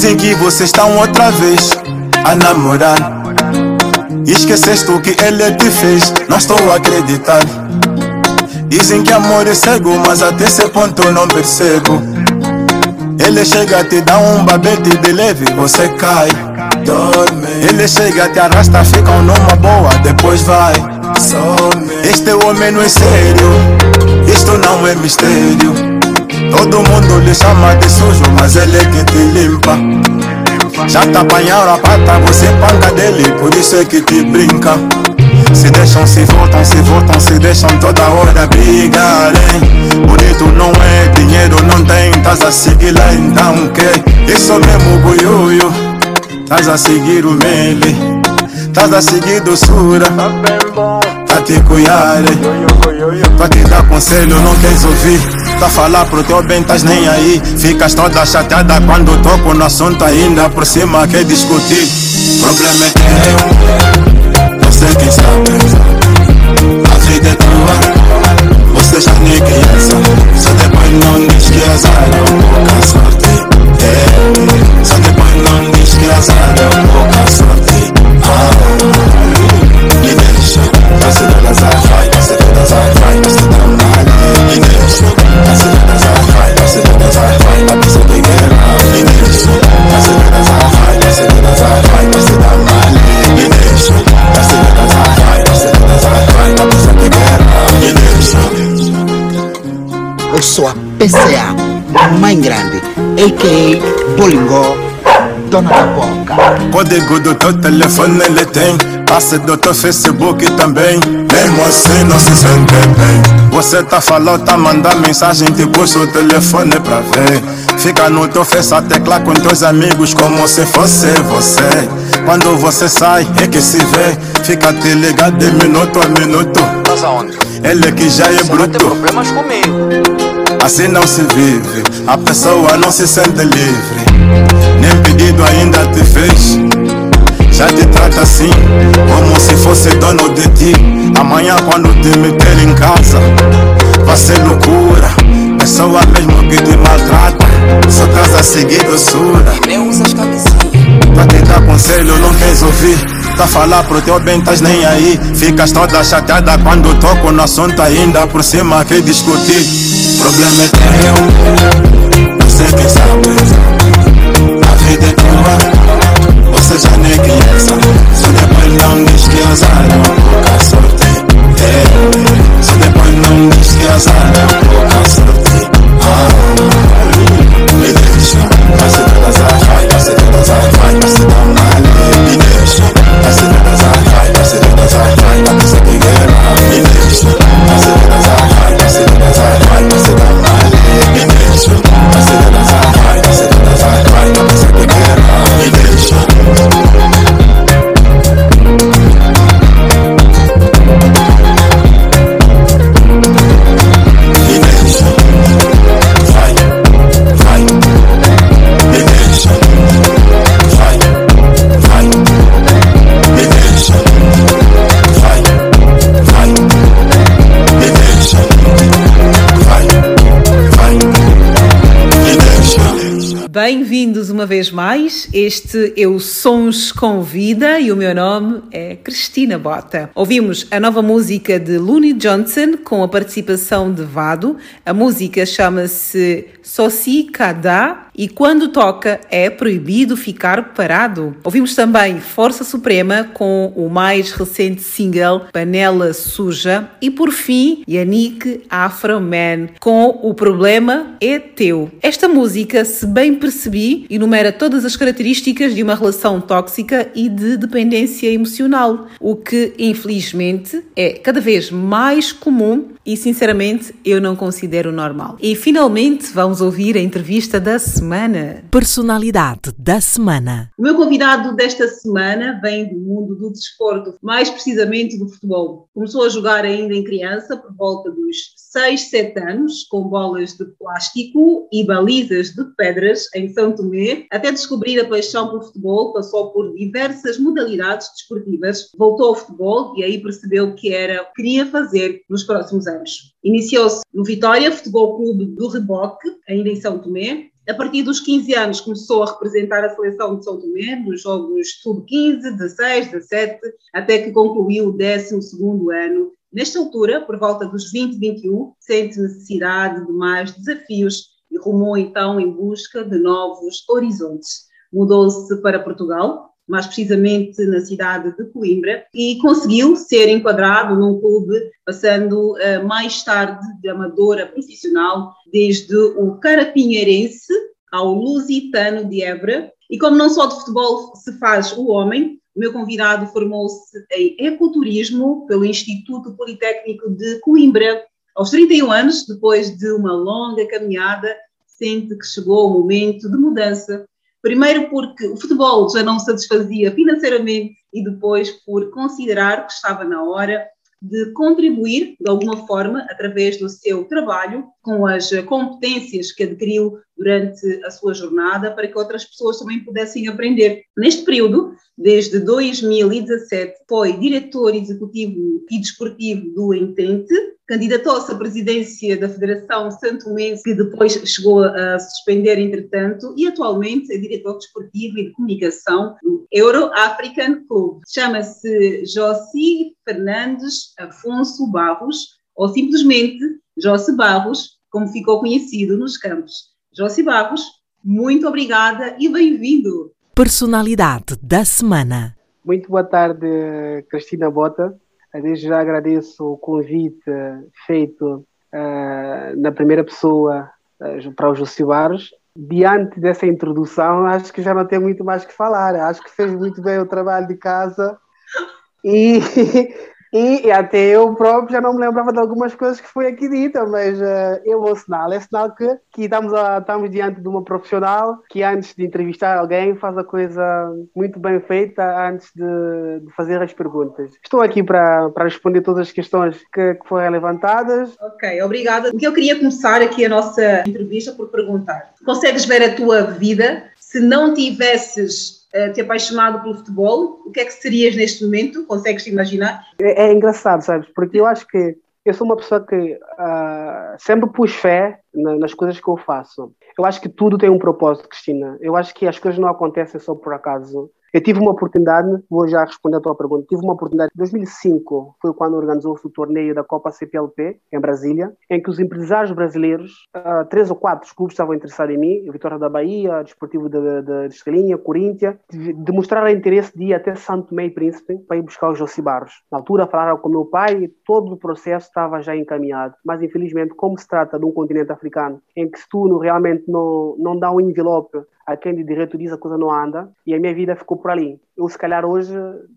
Dizem que vocês estão outra vez a namorar. Esqueceste o que ele te fez, não estou a acreditar. Dizem que amor é cego, mas até esse ponto eu não percebo. Ele chega te dar um babete de leve, você cai. Dorme. Ele chega, te arrasta, ficam numa boa, depois vai. Some. Este homem não é sério, isto não é mistério. Todo mundo lhe chama de sujo, mas ele é que te limpa. Já te apanharam a pata, você panca dele, por isso é que te brinca. Se deixam, se voltam, se voltam, se deixam toda hora brigarem. Bonito não é, dinheiro não tem, estás a seguir lá então que? Isso mesmo, buiuio, estás a seguir o mele, estás a seguir doçura, tá te cuidarem. Pra te dar conselho, não queres ouvir. Tá falar pro teu bem, estás nem aí. Ficas toda chateada quando toco no assunto, ainda por cima quer discutir. Problema é teu, não sei quem sabe. A vida é tua, você já nem criança. Só depois não diz que azar é pouca sorte. É, só depois não diz que azar é pouca sorte. Ah, me deixa, você dá azar, vai, você dá azar, vai, você dá Eu sou a PCA, mãe grande, a.k.a. Bolingó, dona da boca. Código do teu telefone ele tem Passe do teu Facebook também Mesmo assim não se sente bem Você tá falando, tá mandando mensagem Te puxa o telefone pra ver Fica no teu face a teclar com teus amigos Como se fosse você Quando você sai é que se vê Fica te ligado de minuto a minuto Mas aonde? Ele que já é Você vai ter bruto problemas comigo. Assim não se vive, a pessoa não se sente livre. Nem pedido ainda te fez. Já te trata assim, como se fosse dono de ti. Amanhã, quando te meter em casa, vai ser loucura. Pessoa mesmo que te maltrata, só traz a seguir doçura. Pra te dar conselho, não queres ouvir. tá a falar pro teu bem, estás nem aí. Ficas toda chateada quando toco no assunto ainda por cima que discutir. Problema é teu, você quem sabe. Tua, você já nem conhece. Se depois não diz que azar é pouca sorte. É, se depois não diz que azar é pouca sorte. Bem-vindos uma vez mais. Este é o Sons com Vida e o meu nome é Cristina Bota. Ouvimos a nova música de Looney Johnson com a participação de Vado. A música chama-se Soci Cada e quando toca é proibido ficar parado. Ouvimos também Força Suprema com o mais recente single Panela Suja e por fim Yannick Afro Man com O Problema é Teu. Esta música, se bem percebi, enumera todas as características de uma relação tóxica e de dependência emocional, o que infelizmente é cada vez mais comum e sinceramente eu não considero normal. E finalmente vamos ouvir a entrevista da semana. Personalidade da semana. O meu convidado desta semana vem do mundo do desporto, mais precisamente do futebol. Começou a jogar ainda em criança, por volta dos 6, 7 anos, com bolas de plástico e balizas de pedras em São Tomé, até descobrir a paixão pelo futebol, passou por diversas modalidades desportivas, voltou ao futebol e aí percebeu que era o que queria fazer nos próximos anos. Iniciou-se no Vitória Futebol Clube do Reboque, ainda em São Tomé, a partir dos 15 anos começou a representar a seleção de São Tomé nos jogos sub-15, 16, 17, até que concluiu o 12º ano. Nesta altura, por volta dos 20, 21, sente necessidade de mais desafios e rumou então em busca de novos horizontes. Mudou-se para Portugal, mais precisamente na cidade de Coimbra, e conseguiu ser enquadrado num clube, passando uh, mais tarde de amadora profissional, desde o Carapinheirense ao Lusitano de Évora. E como não só de futebol se faz o homem, o meu convidado formou-se em ecoturismo pelo Instituto Politécnico de Coimbra. Aos 31 anos, depois de uma longa caminhada, sente que chegou o momento de mudança Primeiro porque o futebol já não satisfazia financeiramente e depois por considerar que estava na hora de contribuir de alguma forma através do seu trabalho com as competências que adquiriu durante a sua jornada para que outras pessoas também pudessem aprender. Neste período, desde 2017, foi diretor executivo e desportivo do Entente, candidatou-se à presidência da Federação Santomense, que depois chegou a suspender, entretanto, e atualmente é diretor desportivo e de comunicação do Euro African Club. Chama-se Jossi Fernandes Afonso Barros, ou simplesmente Jossi Barros, como ficou conhecido nos campos. Jossi Barros, muito obrigada e bem-vindo. Personalidade da semana. Muito boa tarde, Cristina Bota. Desde já agradeço o convite feito uh, na primeira pessoa uh, para o José Barros. Diante dessa introdução, acho que já não tem muito mais que falar. Acho que fez muito bem o trabalho de casa e E, e, até eu próprio já não me lembrava de algumas coisas que foi aqui dita, mas uh, é sinal. É sinal que, que estamos, a, estamos diante de uma profissional que antes de entrevistar alguém faz a coisa muito bem feita antes de, de fazer as perguntas. Estou aqui para, para responder todas as questões que, que foram levantadas. Ok, obrigada. O que eu queria começar aqui a nossa entrevista por perguntar. Consegues ver a tua vida se não tivesses uh, te apaixonado pelo futebol, o que é que serias neste momento? Consegues imaginar? É, é engraçado, sabes? Porque eu acho que eu sou uma pessoa que uh, sempre pus fé na, nas coisas que eu faço. Eu acho que tudo tem um propósito, Cristina. Eu acho que as coisas não acontecem só por acaso. Eu tive uma oportunidade, vou já responder a tua pergunta, tive uma oportunidade em 2005, foi quando organizou-se o torneio da Copa CPLP, em Brasília, em que os empresários brasileiros, uh, três ou quatro clubes estavam interessados em mim, Vitória da Bahia, Desportivo de, de, de Escalinha, Corinthians, demonstraram interesse de ir até Santo e Príncipe para ir buscar os Josibarros. Na altura falaram com meu pai e todo o processo estava já encaminhado, mas infelizmente, como se trata de um continente africano, em que se tu realmente não, não dá um envelope a quem de direito diz a coisa não anda e a minha vida ficou por ali. Eu, se calhar, hoje,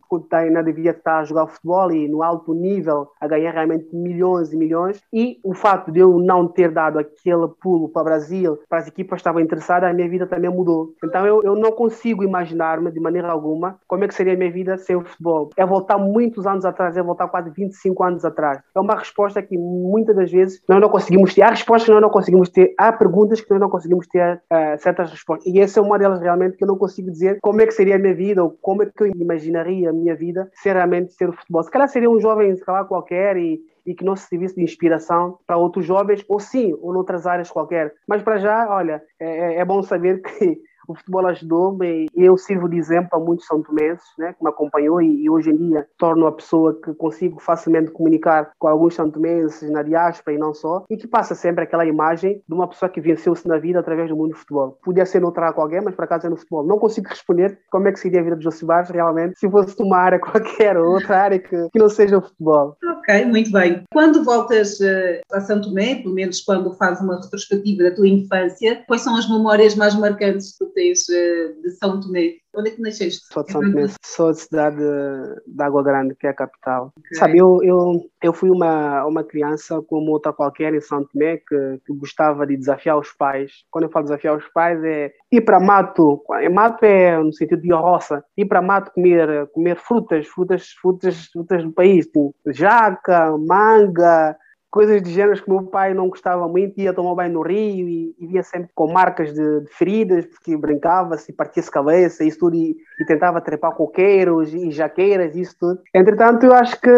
quando ainda devia estar a jogar futebol e no alto nível, a ganhar realmente milhões e milhões. E o fato de eu não ter dado aquele pulo para o Brasil, para as equipas que estavam interessadas, a minha vida também mudou. Então, eu, eu não consigo imaginar-me de maneira alguma como é que seria a minha vida sem o futebol. É voltar muitos anos atrás, é voltar quase 25 anos atrás. É uma resposta que muitas das vezes nós não conseguimos ter. Há respostas que nós não conseguimos ter, há perguntas que nós não conseguimos ter uh, certas respostas. E essa é uma delas realmente que eu não consigo dizer como é que seria a minha vida ou como é que eu imaginaria a minha vida se realmente ser o futebol. Se calhar seria um jovem, calhar qualquer e, e que não se servisse de inspiração para outros jovens, ou sim, ou noutras áreas qualquer. Mas para já, olha, é, é, é bom saber que o futebol ajudou-me e eu sirvo de exemplo a muitos são tomenses, né, que me acompanhou e, e, hoje em dia torno a pessoa que consigo facilmente comunicar com alguns são tomenses na diáspora e não só, e que passa sempre aquela imagem de uma pessoa que venceu-se na vida através do mundo do futebol. Podia ser noutra com alguém, mas por acaso é no futebol. Não consigo responder como é que seria a vida de Josibar realmente se fosse uma área [laughs] qualquer ou outra área que, que não seja o futebol. Ok, muito bem. Quando voltas uh, a São Tomé, pelo menos quando fazes uma retrospectiva da tua infância, quais são as memórias mais marcantes que tu tens uh, de São Tomé? Onde é que nasceste? Sou de São Tomé, sou de cidade de Água Grande, que é a capital. Okay. Sabe, eu, eu, eu fui uma, uma criança como outra qualquer em São Tomé que, que gostava de desafiar os pais. Quando eu falo desafiar os pais é ir para mato. Mato é no sentido de roça. Ir para mato comer, comer frutas, frutas, frutas, frutas do país. Tipo jaca, manga, coisas de gêneros que meu pai não gostava muito, ia tomar banho no rio e, e vinha sempre com marcas de, de feridas, porque brincava-se, partia-se cabeça, isso tudo, e, e, tentava trepar coqueiros e jaqueiras, isso tudo. Entretanto, eu acho que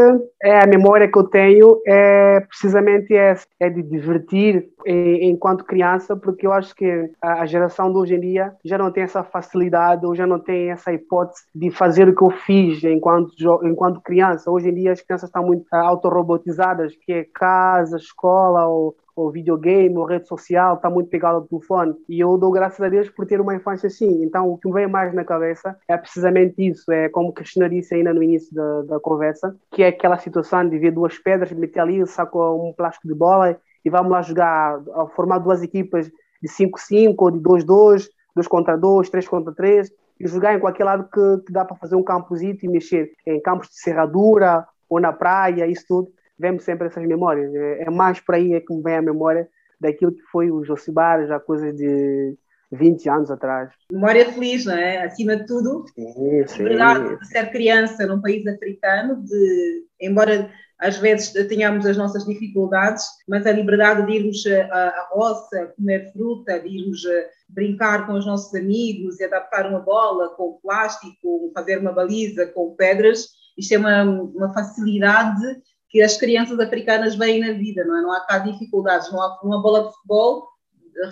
é, a memória que eu tenho é precisamente essa, é de divertir em, enquanto criança, porque eu acho que a, a, geração de hoje em dia já não tem essa facilidade, ou já não tem essa hipótese de fazer o que eu fiz enquanto, enquanto criança. Hoje em dia as crianças estão muito autorrobotizadas, que é cá casa, escola ou, ou videogame ou rede social, está muito pegado ao telefone. E eu dou graças a Deus por ter uma infância assim. Então, o que me vem mais na cabeça é precisamente isso. É como a Cristina disse ainda no início da, da conversa, que é aquela situação de ver duas pedras, meter ali, saco um plástico de bola e vamos lá jogar, formar duas equipas de 5-5 ou de 2-2, 2 contra 2, 3 contra 3, e jogar em qualquer lado que, que dá para fazer um campusito e mexer em campos de serradura ou na praia, isso tudo vemos sempre essas memórias. É, é, mais por aí é que me vem a memória daquilo que foi o Josibar já coisa de 20 anos atrás. Memória feliz, não é? Acima de tudo, sim, sim. liberdade de ser criança num país africano, de, embora às vezes tenhamos as nossas dificuldades, mas a liberdade de irmos à roça, comer fruta, de irmos brincar com os nossos amigos e adaptar uma bola com plástico, fazer uma baliza com pedras, isto é uma, uma facilidade que as crianças africanas veem na vida, não é? Não há cá dificuldades, não há uma bola de futebol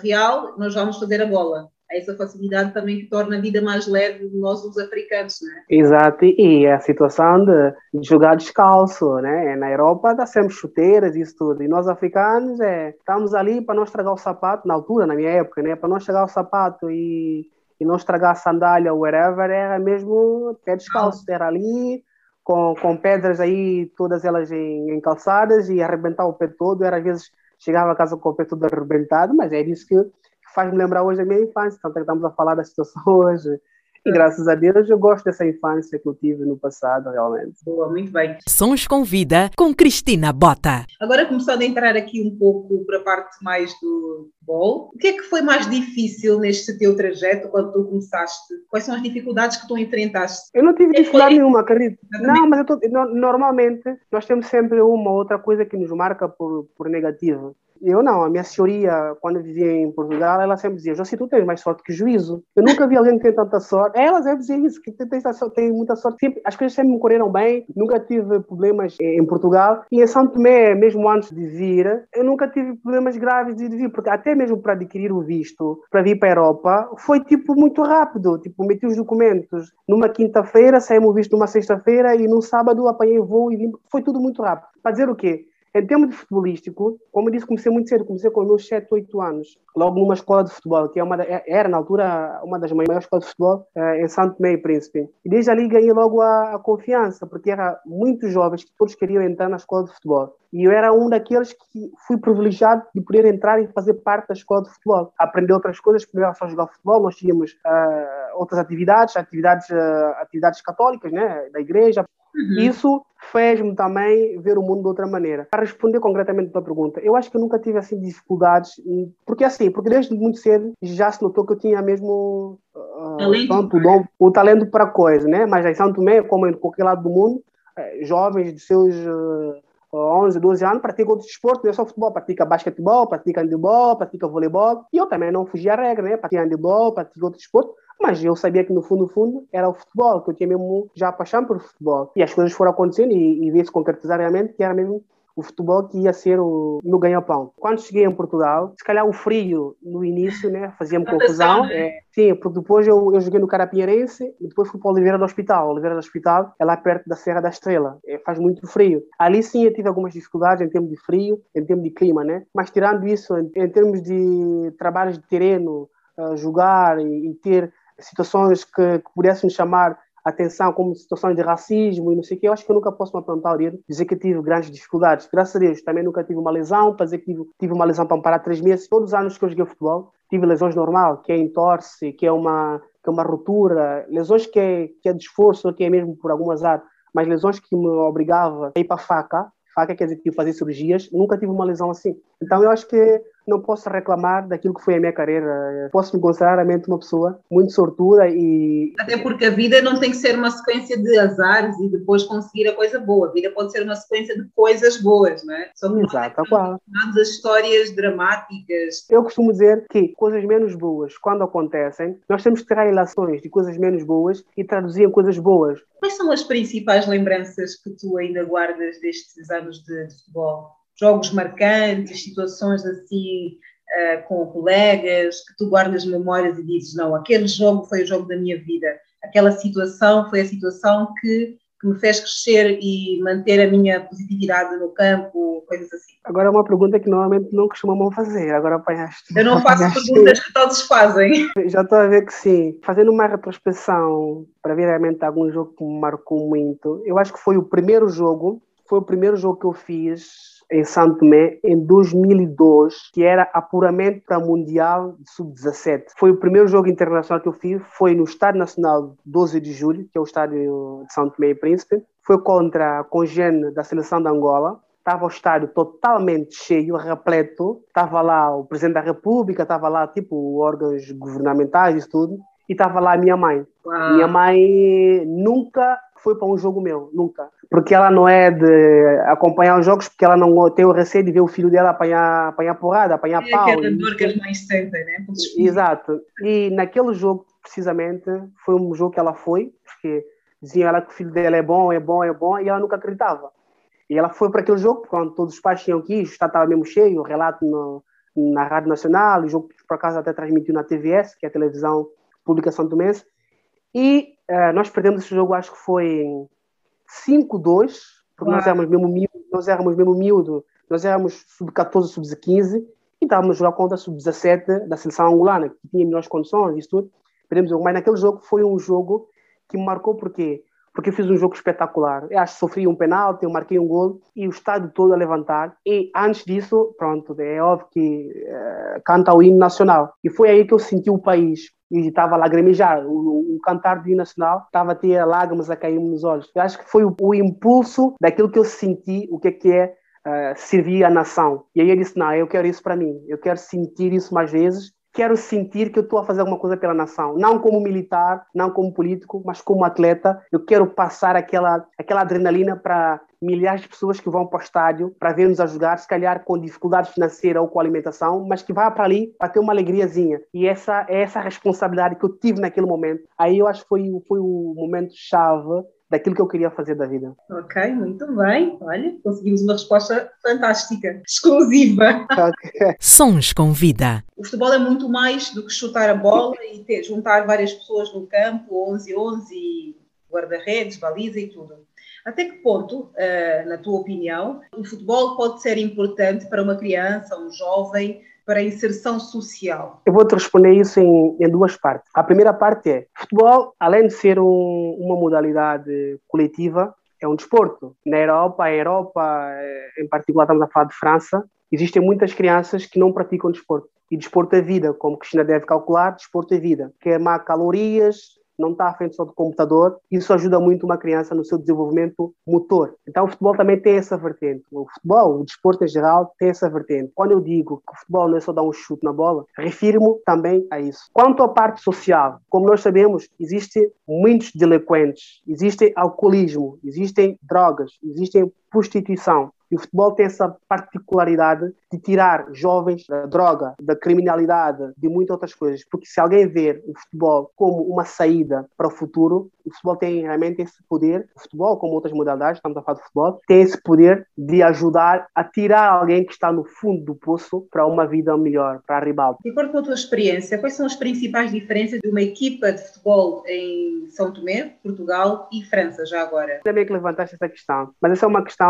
real, nós vamos fazer a bola. Há essa facilidade também que torna a vida mais leve de nós, os africanos, não é? Exato, e a situação de, jogar descalço, né? Na Europa dá sempre chuteiras e isso tudo, e nós africanos é, estamos ali para não estragar o sapato, na altura, na minha época, né? Para não estragar o sapato e, e não estragar a sandália ou whatever, era mesmo pé descalço, era ali com, com pedras aí, todas elas em, em calçadas e arrebentar o pé todo. Era, às vezes chegava a casa com o pé todo arrebentado, mas é isso que faz-me lembrar hoje da minha infância. Que estamos a falar da situação hoje. E graças a Deus eu gosto dessa infância que eu tive no passado, realmente. Boa, muito bem. Sons Convida com Cristina Bota. Agora começando a entrar aqui um pouco para a parte mais do futebol, o que é que foi mais difícil neste teu trajeto quando tu começaste? Quais são as dificuldades que tu enfrentaste? Eu não tive dificuldade nenhuma, acredito. Não, mas tô, normalmente nós temos sempre uma ou outra coisa que nos marca por, por negativo. Eu não, a minha senhoria, quando vivia em Portugal, ela sempre dizia: José, tu tens mais sorte que juízo. Eu nunca vi alguém que tem tanta sorte. Ela sempre dizia isso, que tem, tem muita sorte. Sempre, as coisas sempre me correram bem, nunca tive problemas em Portugal. E em São Tomé, mesmo antes de vir, eu nunca tive problemas graves de vir, porque até mesmo para adquirir o visto, para vir para a Europa, foi tipo muito rápido. Tipo, meti os documentos numa quinta-feira, saímos o visto numa sexta-feira e no sábado apanhei voo e vim. Foi tudo muito rápido. Para dizer o quê? Em termos de futebolístico, como eu disse, comecei muito cedo, comecei com meus 7, 8 anos, logo numa escola de futebol, que é uma da, era na altura uma das maiores escolas de futebol eh, em Santo e Príncipe. E desde ali ganhei logo a, a confiança, porque era muitos jovens que todos queriam entrar na escola de futebol. E eu era um daqueles que fui privilegiado de poder entrar e fazer parte da escola de futebol. Aprender outras coisas, primeiro só jogar futebol, nós tínhamos uh, outras atividades, atividades, uh, atividades católicas, né, da igreja. Uhum. Isso fez-me também ver o mundo de outra maneira. Para responder concretamente a tua pergunta, eu acho que eu nunca tive assim dificuldades, porque assim, porque desde muito cedo já se notou que eu tinha mesmo uh, talento. Dom, o talento para coisa, né? Mas em São Tomé, como em qualquer lado do mundo, eh, jovens de seus uh, 11, 12 anos, pratica outro esporte, não é só futebol, pratica basquetebol, pratica handebol, pratica voleibol. E eu também não fugia à regra, né? Pratica handebol, pratica outro esporte. Mas eu sabia que no fundo, no fundo, era o futebol, que eu tinha mesmo já paixão por futebol. E as coisas foram acontecendo e, e veio-se concretizar realmente que era mesmo o futebol que ia ser o meu ganha-pão. Quando cheguei em Portugal, se calhar o frio no início, né, fazia-me confusão. Né? É, sim, porque depois eu, eu joguei no Carapinheirense e depois fui para Oliveira do Hospital. Oliveira do Hospital é lá perto da Serra da Estrela. É, faz muito frio. Ali sim eu tive algumas dificuldades em termos de frio, em termos de clima, né? Mas tirando isso, em, em termos de trabalhos de terreno, uh, jogar e, e, ter situações que, que pudessem chamar atenção como situações de racismo e não sei o que, eu acho que eu nunca posso me apontar o dedo dizer que tive grandes dificuldades. Graças a Deus, também nunca tive uma lesão, para dizer que tive, tive uma lesão para me parar três meses. Todos os anos que eu joguei futebol, tive lesões normal, que é entorse, que é uma, que é uma ruptura, lesões que é, que é de esforço, que é mesmo por algum azar, mas lesões que me obrigava a ir para a faca, faca quer dizer que eu fazia cirurgias, nunca tive uma lesão assim. Então eu acho que não posso reclamar daquilo que foi a minha carreira. Posso me considerar realmente uma pessoa muito sortuda e. Até porque a vida não tem que ser uma sequência de azares e depois conseguir a coisa boa. A vida pode ser uma sequência de coisas boas, não é? Exato, qual. as histórias dramáticas. Eu costumo dizer que coisas menos boas, quando acontecem, nós temos que tirar relações de coisas menos boas e traduzir em coisas boas. Quais são as principais lembranças que tu ainda guardas destes anos de futebol? Jogos marcantes, situações assim uh, com colegas, que tu guardas memórias e dizes, não, aquele jogo foi o jogo da minha vida, aquela situação foi a situação que, que me fez crescer e manter a minha positividade no campo, coisas assim. Agora é uma pergunta que normalmente não costumamos fazer, agora apanhaste. Eu não [laughs] faço perguntas que todos fazem. Já estou a ver que sim. Fazendo uma retrospecção para ver realmente algum jogo que me marcou muito, eu acho que foi o primeiro jogo, foi o primeiro jogo que eu fiz em Santo Tomé em 2002, que era apuramento para Mundial de Sub-17. Foi o primeiro jogo internacional que eu fiz, foi no Estádio Nacional 12 de Julho, que é o estádio de Santo Tomé e Príncipe. Foi contra a Congene da seleção da Angola. Estava o estádio totalmente cheio, repleto. Estava lá o presidente da República, estava lá tipo órgãos governamentais e tudo. E estava lá a minha mãe. Uau. Minha mãe nunca foi para um jogo meu, nunca. Porque ela não é de acompanhar os jogos, porque ela não tem o receio de ver o filho dela apanhar, apanhar porrada, apanhar é pau. É aquela dor que mães sentem, né? Exato. E naquele jogo, precisamente, foi um jogo que ela foi, porque diziam ela que o filho dela é bom, é bom, é bom, e ela nunca acreditava. E ela foi para aquele jogo, quando todos os pais tinham que ir, o estado estava mesmo cheio, o relato no, na Rádio Nacional, o jogo por acaso até transmitiu na TVS, que é a televisão pública santomense, e uh, nós perdemos esse jogo, acho que foi em 5-2, porque nós éramos mesmo miúdo, nós éramos mesmo miúdo, nós éramos sub-14, sub-15, e estávamos a jogar contra a sub-17 da seleção angolana, que tinha melhores condições, isso tudo. Perdemos o jogo, mas naquele jogo foi um jogo que me marcou porque porque eu fiz um jogo espetacular. Eu acho que sofri um penalti, eu marquei um gol e o estádio todo a levantar. E antes disso, pronto, é óbvio que uh, canta o hino nacional. E foi aí que eu senti o país e estava a lagrimejar. O, o, cantar do hino nacional estava a ter lágrimas a cair nos olhos. Eu acho que foi o, o impulso daquilo que eu senti, o que é que é uh, servir a nação. E aí eu disse, não, eu quero isso para mim. Eu quero sentir isso mais vezes quero sentir que eu estou a fazer alguma coisa pela nação, não como militar, não como político, mas como atleta. Eu quero passar aquela, aquela adrenalina para milhares de pessoas que vão para o estádio para ver-nos a jogar, se calhar com dificuldade financeira ou com alimentação, mas que vá para ali para ter uma alegriazinha. E essa é essa responsabilidade que eu tive naquele momento. Aí eu acho que foi, foi o momento chave daquilo que eu queria fazer da vida. Ok, muito bem. Olha, conseguimos uma resposta fantástica, exclusiva. Okay. [laughs] Sons com vida. O futebol é muito mais do que chutar a bola e ter, juntar várias pessoas no campo, 11-11, guarda-redes, baliza e tudo. Até que ponto, uh, na tua opinião, o futebol pode ser importante para uma criança, um jovem, para a inserção social? Eu vou te responder isso em, em, duas partes. A primeira parte é: futebol, além de ser um, uma modalidade coletiva, é um desporto. Na Europa, a Europa, eh, em particular, estamos a falar de França, existem muitas crianças que não praticam desporto. E desporto é vida, como Cristina deve calcular, desporto é vida. Queimar calorias, não está à frente só do computador, isso ajuda muito uma criança no seu desenvolvimento motor. Então o futebol também tem essa vertente. O futebol, o desporto em geral, tem essa vertente. Quando eu digo que o futebol não é só dar um chute na bola, refiro-me também a isso. Quanto à parte social, como nós sabemos, existem muitos delinquentes, existe alcoolismo, existem drogas, existem prostituição. E o futebol tem essa particularidade de tirar jovens da droga, da criminalidade, de muitas outras coisas. Porque se alguém ver o futebol como uma saída para o futuro, o futebol tem realmente esse poder. O futebol, como outras modalidades, estamos a falar de futebol, tem esse poder de ajudar a tirar alguém que está no fundo do poço para uma vida melhor, para a De acordo com a tua experiência, quais são as principais diferenças de uma equipa de futebol em São Tomé, Portugal e França, já agora? Ainda bem que levantaste essa questão, mas essa é uma questão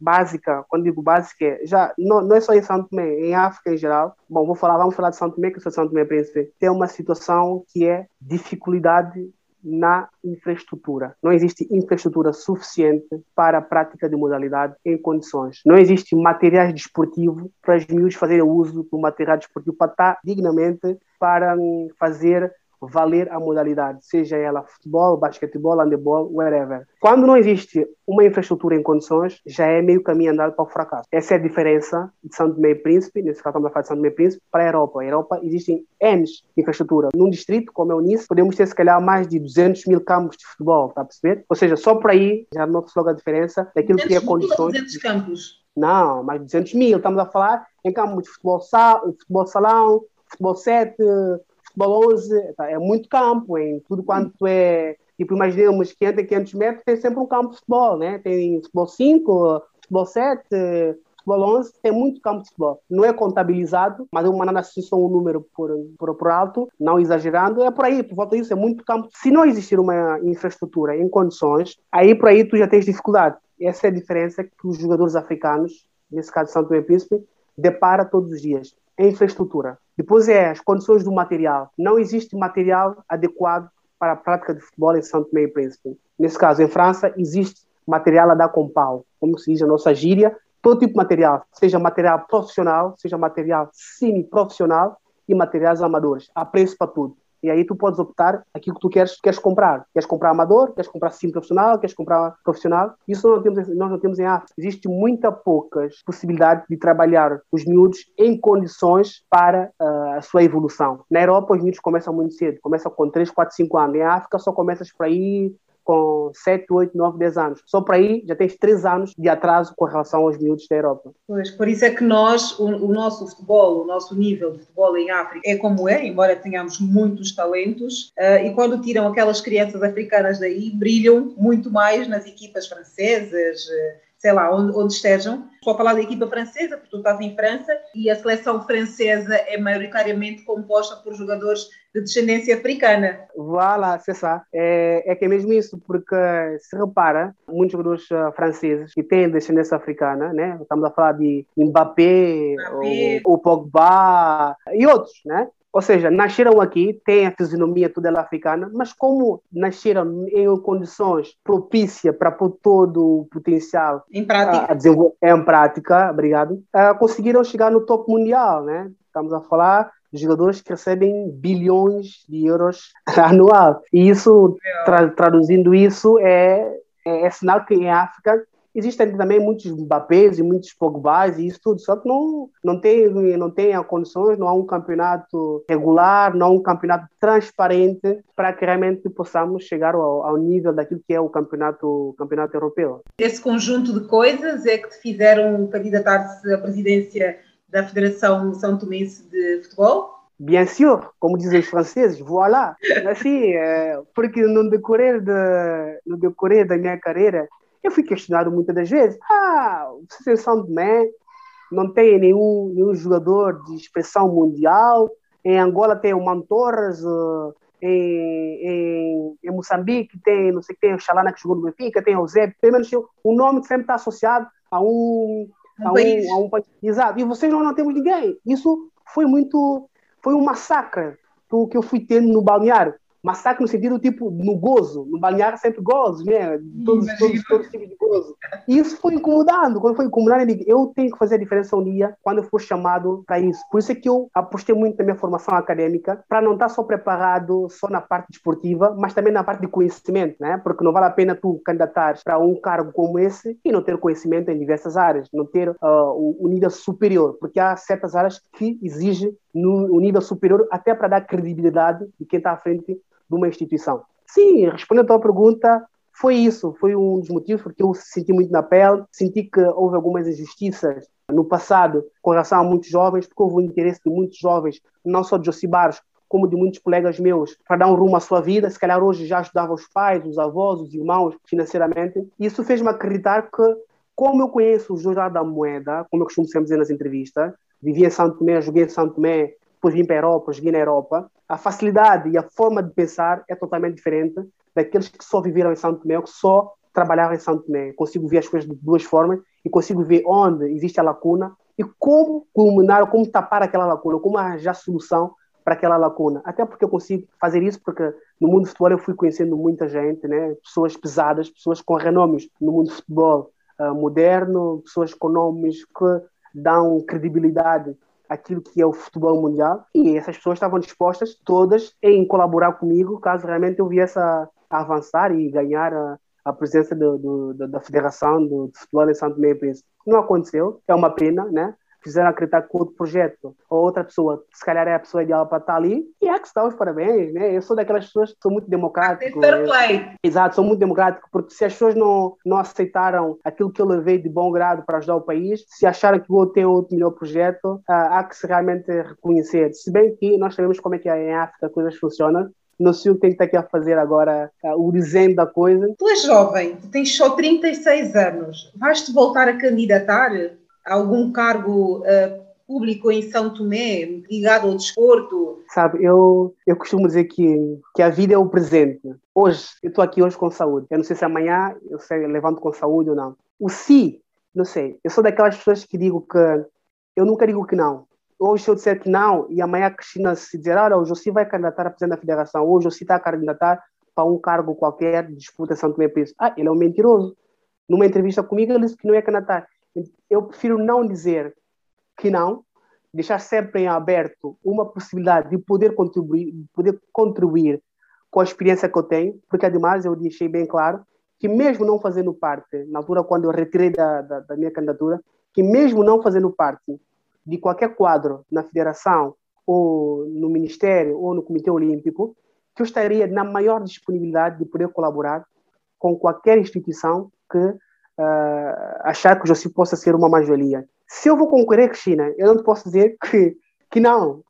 básica, quando digo básica, é, já não, não é só em São Tomé, em África em geral. Bom, vou falar, vamos falar de São Tomé, que eu sou São Tomé Príncipe. Tem uma situação que é dificuldade na infraestrutura. Não existe infraestrutura suficiente para a prática de modalidade em condições. Não existe materiais desportivos para os miúdos fazerem uso do material desportivo para estar dignamente para hum, fazer valer a modalidade, seja ela futebol, basquetebol, handebol, whatever. Quando não existe uma infraestrutura em condições, já é meio caminho andado para o fracasso. Essa é a diferença de São Tomé e Príncipe, nesse caso estamos a falar de São Tomé e Príncipe, para a Europa. A Europa existem N infraestrutura. Num distrito, como é o Nice, podemos ter se calhar mais de 200 mil campos de futebol, está a perceber? Ou seja, só por aí já nota-se logo a diferença daquilo que é condições. 200 campos? Não, mais de 200 mil. Estamos a falar em campos de futebol, sal, futebol salão, futebol 7, futebol 11, tá, é muito campo, em tudo quanto é, tipo, imaginemos 500 500 metros, tem sempre um campo de futebol, né? Tem futebol 5, futebol 7, futebol 11, tem muito campo de futebol. Não é contabilizado, mas eu mandando só um número por, por, por alto, não exagerando, é por aí, por volta disso, é muito campo. Se não existir uma infraestrutura em condições, aí por aí tu já tens dificuldade. Essa é a diferença que os jogadores africanos, nesse caso Santo Tomé Príncipe, depara todos os dias. É infraestrutura. Depois é as condições do material. Não existe material adequado para a prática de futebol em São Tomé e Príncipe. Nesse caso, em França, existe material a dar com pau, como se diz a nossa gíria, todo tipo de material, seja material profissional, seja material semi-profissional e materiais amadores. Há preço para tudo. E aí tu podes optar aquilo que tu queres, queres comprar. Queres comprar amador, queres comprar sim profissional, queres comprar profissional. Isso nós não temos, nós não temos em África. Existe muita poucas possibilidades de trabalhar os miúdos em condições para uh, a sua evolução. Na Europa, os miúdos começam muito cedo. Começam com 3, 4, 5 anos. Em África, só começas por aí com 7, 8, 9, 10 anos. Só por aí já tens 3 anos de atraso com relação aos miúdos da Europa. Pois, por isso é que nós, o, o, nosso futebol, o nosso nível de futebol em África é como é, embora tenhamos muitos talentos, uh, e quando tiram aquelas crianças africanas daí, brilham muito mais nas equipas francesas, uh, sei lá, onde, onde estejam. Estou a falar da equipa francesa, porque tu estás em França, e a seleção francesa é maioritariamente composta por jogadores de descendência africana. Voilà, c'est ça. É, é que é mesmo isso, porque se repara, muitos jogadores uh, franceses que têm descendência africana, né? Estamos a falar de Mbappé, Mbappé. O, o Pogba e outros, né? Ou seja, nasceram aqui, têm a fisionomia toda ela africana, mas como nasceram em condições propícias para pôr todo o potencial em prática, a desenvolver, em prática obrigado, uh, conseguiram chegar no topo mundial, né? Estamos a falar de jogadores que recebem bilhões de euros [laughs] anual. E isso, tra traduzindo isso, é, é, é sinal que em África Existem também muitos Mbappés e muitos Pogbas e isso tudo, só que não, não, tem, não tem condições, não há um campeonato regular, não há um campeonato transparente para que realmente possamos chegar ao, ao nível daquilo que é o campeonato, campeonato europeu. Esse conjunto de coisas é que te fizeram candidatar-se à presidência da Federação São Tomense de Futebol? bien sûr, como dizem os franceses, voilà. Assim, é, porque no decorrer, de, no decorrer da minha carreira, eu fui questionado muitas das vezes. Ah, você em São Tomé não tem nenhum, nenhum jogador de expressão mundial. Em Angola tem o Mantorras, uh, em, em, em, Moçambique tem, não sei tem o Xalana que jogou no Benfica, tem o Zé, pelo menos o nome sempre está associado a um, um, a um, a um país. Exato. E vocês não, não temos ninguém. Isso foi muito, foi um massacre que eu fui tendo no balneário massacre no sentido tipo no gozo, no balneário sempre gozo, né? Todos, todos, todos, tipos de gozo. E isso foi incomodando. Quando foi incomodando, eu digo, eu tenho que fazer a diferença um dia quando eu for chamado para isso. Por isso é que eu apostei muito na minha formação acadêmica, para não estar só preparado só na parte desportiva, mas também na parte de conhecimento, né? Porque não vale a pena tu candidatares para um cargo como esse e não ter conhecimento em diversas áreas, não ter uh, o, o nível superior, porque há certas áreas que exigem no, nível superior até para dar credibilidade de quem está à frente de uma instituição. Sim, respondendo à tua pergunta, foi isso, foi um dos motivos porque eu senti muito na pele, senti que houve algumas injustiças no passado com relação a muitos jovens, porque houve um interesse de muitos jovens, não só de Josibaros, como de muitos colegas meus, para dar um rumo à sua vida. Se calhar hoje já ajudava os pais, os avós, os irmãos financeiramente. Isso fez-me acreditar que, como eu conheço o Jornal da Moeda, como eu costumo sempre dizer nas entrevistas, vivi em Santo Tomé, joguei em Santo Tomé, depois vim para a Europa, joguei na Europa, a facilidade e a forma de pensar é totalmente diferente daqueles que só viveram em Santo Tomé, que só trabalharam em Santo Tomé. Consigo ver as coisas de duas formas e consigo ver onde existe a lacuna e como culminar, como tapar aquela lacuna, como arranjar solução para aquela lacuna. Até porque eu consigo fazer isso porque no mundo do futebol eu fui conhecendo muita gente, né? pessoas pesadas, pessoas com renomes no mundo do futebol uh, moderno, pessoas com nomes que dão credibilidade aquilo que é o futebol mundial e essas pessoas estavam dispostas todas em colaborar comigo caso realmente eu viesse a, avançar e ganhar a, a presença do, do, da Federação do, Futebol em Santo e Príncipe. Não aconteceu, é uma pena, né? Fizeram acreditar que outro projeto ou outra pessoa, se calhar é a pessoa ideal para estar ali, e é que se dá os parabéns, né? Eu sou daquelas pessoas que sou muito democrático. Fair play. Exato, sou muito democrático, porque se as pessoas não, não aceitaram aquilo que eu levei de bom grado para ajudar o país, se acharam que o outro tem outro melhor projeto, ah, há que se realmente reconhecer. Se bem que nós sabemos como é que é em África as coisas funcionam, não sei o que tem que estar aqui a fazer agora, uh, o desenho da coisa. Tu és jovem, tu tens só 36 anos, vais-te voltar a candidatar? Algum cargo uh, público em São Tomé ligado ao desporto? Sabe, eu, eu costumo dizer que, que a vida é o presente. Hoje, eu estou aqui hoje com saúde. Eu não sei se amanhã eu, sei, eu levanto com saúde ou não. O si, não sei. Eu sou daquelas pessoas que digo que eu nunca digo que não. Hoje, se eu disser que não, e amanhã a Cristina se dizer, olha, o José vai candidatar a presidente da federação, hoje o José está a candidatar para um cargo qualquer disputa São Tomé Príncipe. Ah, ele é um mentiroso. Numa entrevista comigo, ele disse que não ia candidatar eu prefiro não dizer que não, deixar sempre em aberto uma possibilidade de poder contribuir, de poder contribuir com a experiência que eu tenho, porque ademais eu deixei bem claro que mesmo não fazendo parte, na altura quando eu retirei da, da, da minha candidatura, que mesmo não fazendo parte de qualquer quadro na federação ou no ministério ou no comitê olímpico, que eu estaria na maior disponibilidade de poder colaborar com qualquer instituição que uh, achar que o José possa ser uma mais-valia. Se eu vou concorrer, Cristina, eu não posso dizer [laughs] que, que não.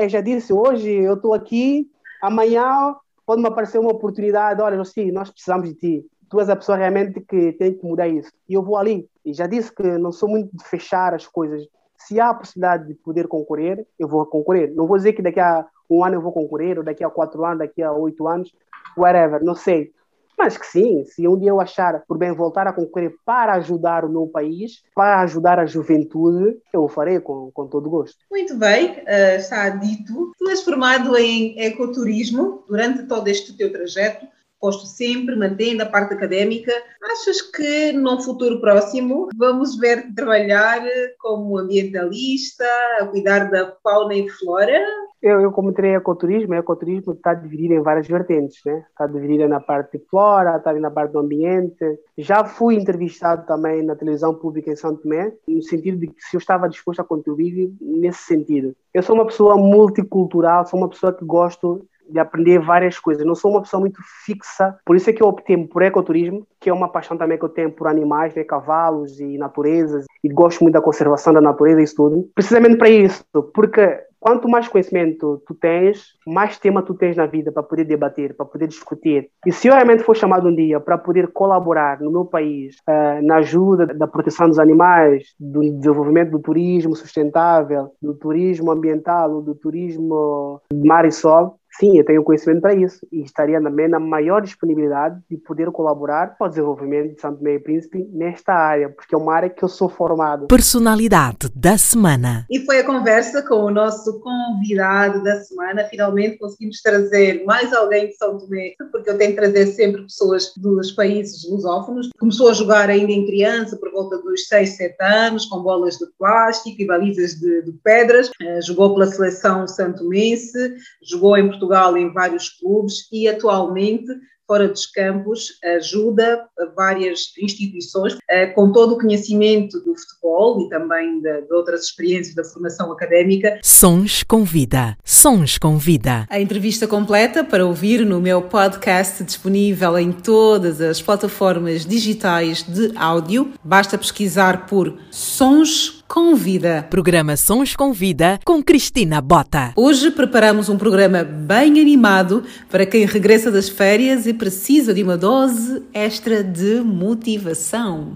Eu já disse, hoje eu estou aqui, amanhã pode me aparecer uma oportunidade, olha, José, nós precisamos de ti. Tu és a pessoa realmente que tem que mudar isso. E eu vou ali. E já disse que não sou muito de fechar as coisas. Se há a possibilidade de poder concorrer, eu vou concorrer. Não vou dizer que daqui a um ano eu vou concorrer, ou daqui a quatro anos, daqui a oito anos, whatever, não sei. Mas que sim, se um dia eu achar por bem voltar a concorrer para ajudar o meu país, para ajudar a juventude, eu o farei com, com todo gosto. Muito bem, uh, está dito. Tu és formado em ecoturismo durante todo este teu trajeto. Posto sempre, mantendo a parte académica. Achas que num futuro próximo vamos ver trabalhar como ambientalista, a cuidar da fauna e flora? Eu, eu como treinei ecoturismo, o ecoturismo está dividido em várias vertentes, né? Está dividido na parte de flora, está na parte do ambiente. Já fui entrevistado também na televisão pública em São Tomé, no sentido de que se eu estava disposto a contribuir nesse sentido. Eu sou uma pessoa multicultural, sou uma pessoa que gosto de aprender várias coisas. Não sou uma pessoa muito fixa, por isso é que eu optei por ecoturismo, que é uma paixão também que eu tenho por animais, né, cavalos e naturezas, e gosto muito da conservação da natureza e isso tudo. Precisamente para isso, porque quanto mais conhecimento tu tens, mais tema tu tens na vida para poder debater, para poder discutir. E se eu realmente for chamado um dia para poder colaborar no meu país uh, na ajuda da proteção dos animais, do desenvolvimento do turismo sustentável, do turismo ambiental, do turismo mar e sol, Sim, eu tenho conhecimento para isso e estaria também na maior disponibilidade de poder colaborar para o desenvolvimento de Santo Meio Príncipe nesta área, porque é uma área que eu sou formado. Personalidade da semana. E foi a conversa com o nosso convidado da semana. Finalmente conseguimos trazer mais alguém de São Tomé, porque eu tenho que trazer sempre pessoas dos países lusófonos. Começou a jogar ainda em criança, por volta dos 6, 7 anos, com bolas de plástico e balizas de, de pedras. Uh, jogou pela seleção santomense, jogou em Portugal Portugal em vários clubes e atualmente fora dos campos, ajuda várias instituições eh, com todo o conhecimento do futebol e também de, de, outras experiências da formação académica. Sons com vida, sons com vida. A entrevista completa para ouvir no meu podcast disponível em todas as plataformas digitais de áudio. Basta pesquisar por Sons Convida. Programa Sons Convida com Cristina Bota. Hoje preparamos um programa bem animado para quem regressa das férias e precisa de uma dose extra de motivação.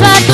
paso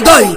City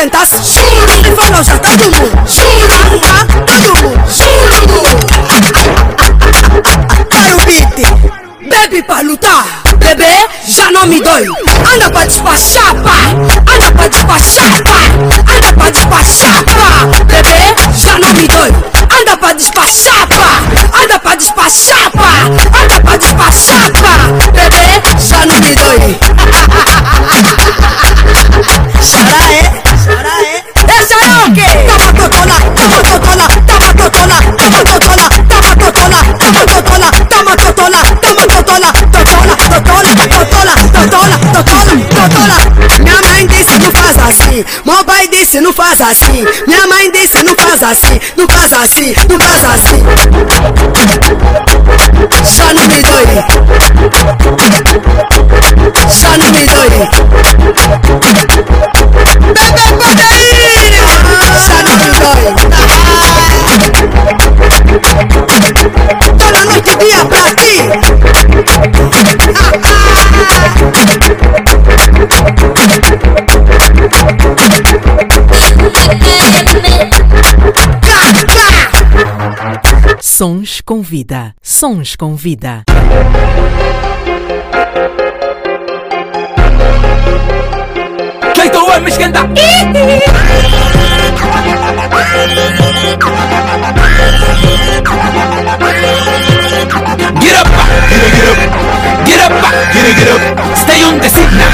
Juro, e falam já todo mundo ah, todo mundo Para o beat Bebe pra lutar, bebê, já não me dói. Anda pra despachar, pá. Anda pra despachar, pá. Anda pra despachar, assim, meu pai disse não faz assim, minha mãe disse não faz assim, não faz assim, não faz assim. Já não me dói, Sons com vida. Sons com vida. Get up, get up, get up, get up, get up. Stay on the seat now.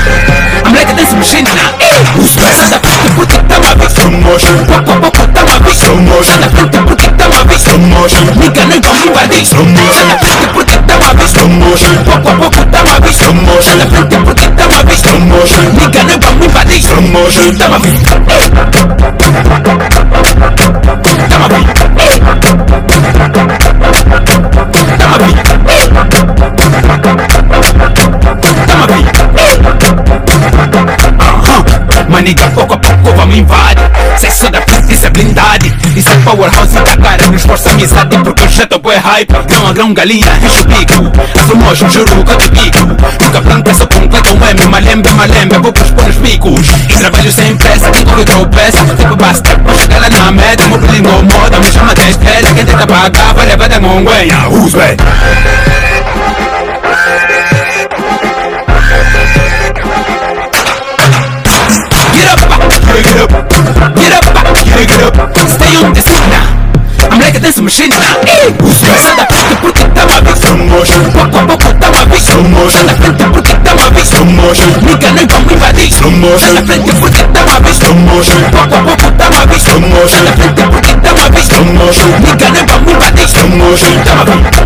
I'm like a dance machine now. Who's best? Anda frente Slow motion. Tá uma vez. Slow motion. Anda frente porque tá uma vez. Slow motion. Nigga, não vamos invadir. Slow motion. Anda frente porque tá uma vez. Slow motion. Pop, pop, pop, tá uma vez. Slow motion. Anda frente porque tá uma vez. Slow motion. Nigga, não vamos invadir. Slow. Tá uma vez. Tá uma vez. Vez. Maniga, pouco a pouco vamos invadir Sexo da pista, isso é blindade. Isso é powerhouse da cara, não esforça amizade Porque o jeito é hype. Grão a grão, galinha, enche o bico Assumojo, juro, cada bico Nunca planta, só completa um M Malembe, malembe, vou pôr nos picos. E trabalho sem pressa, quem corre tropeça Tipo basta, pra chegar lá na meta Meu bilingo moda, me chama de estrela Quem tenta pagar, vai levar da monguenha Who's bad? Get up, gotta get up Stay on the scene now I'm like a dance machine now Hey, who's that? Sada pinta porque tava bem Slow motion Pouco a pouco tava bem Slow motion Sada pinta porque tava bem Slow motion Nunca nem vamos invadir Slow motion Sada pinta porque tava bem Slow motion Pouco a pouco tava bem Slow motion Sada pinta porque tava bem Slow motion Nunca nem vamos invadir Slow motion Tava bem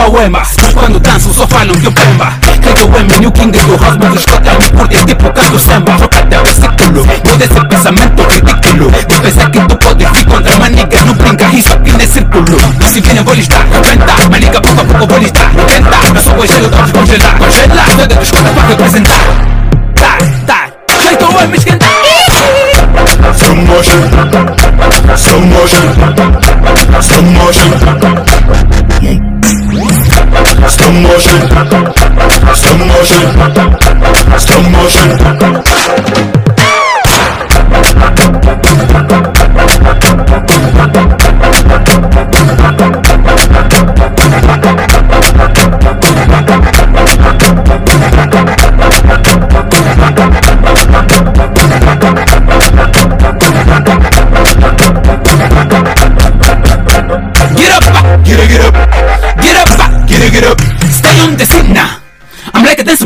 papauema Mas quando danço só que eu pemba. Que eu é new king do house Mas os cotas me curtem tipo canto samba o versículo Muda esse pensamento ridículo. De pensar que tu podes vir contra maniga Não brinca, isso aqui é círculo. Se vem vou listar, venta Maniga pouco a pouco vou listar, venta Eu sou o gelo, tô descongelar Congelar, swag dos cotas pra representar Tá, tá, jeito é me esquentar. Slow motion, slow motion, slow motion, slow motion, slow motion, slow motion.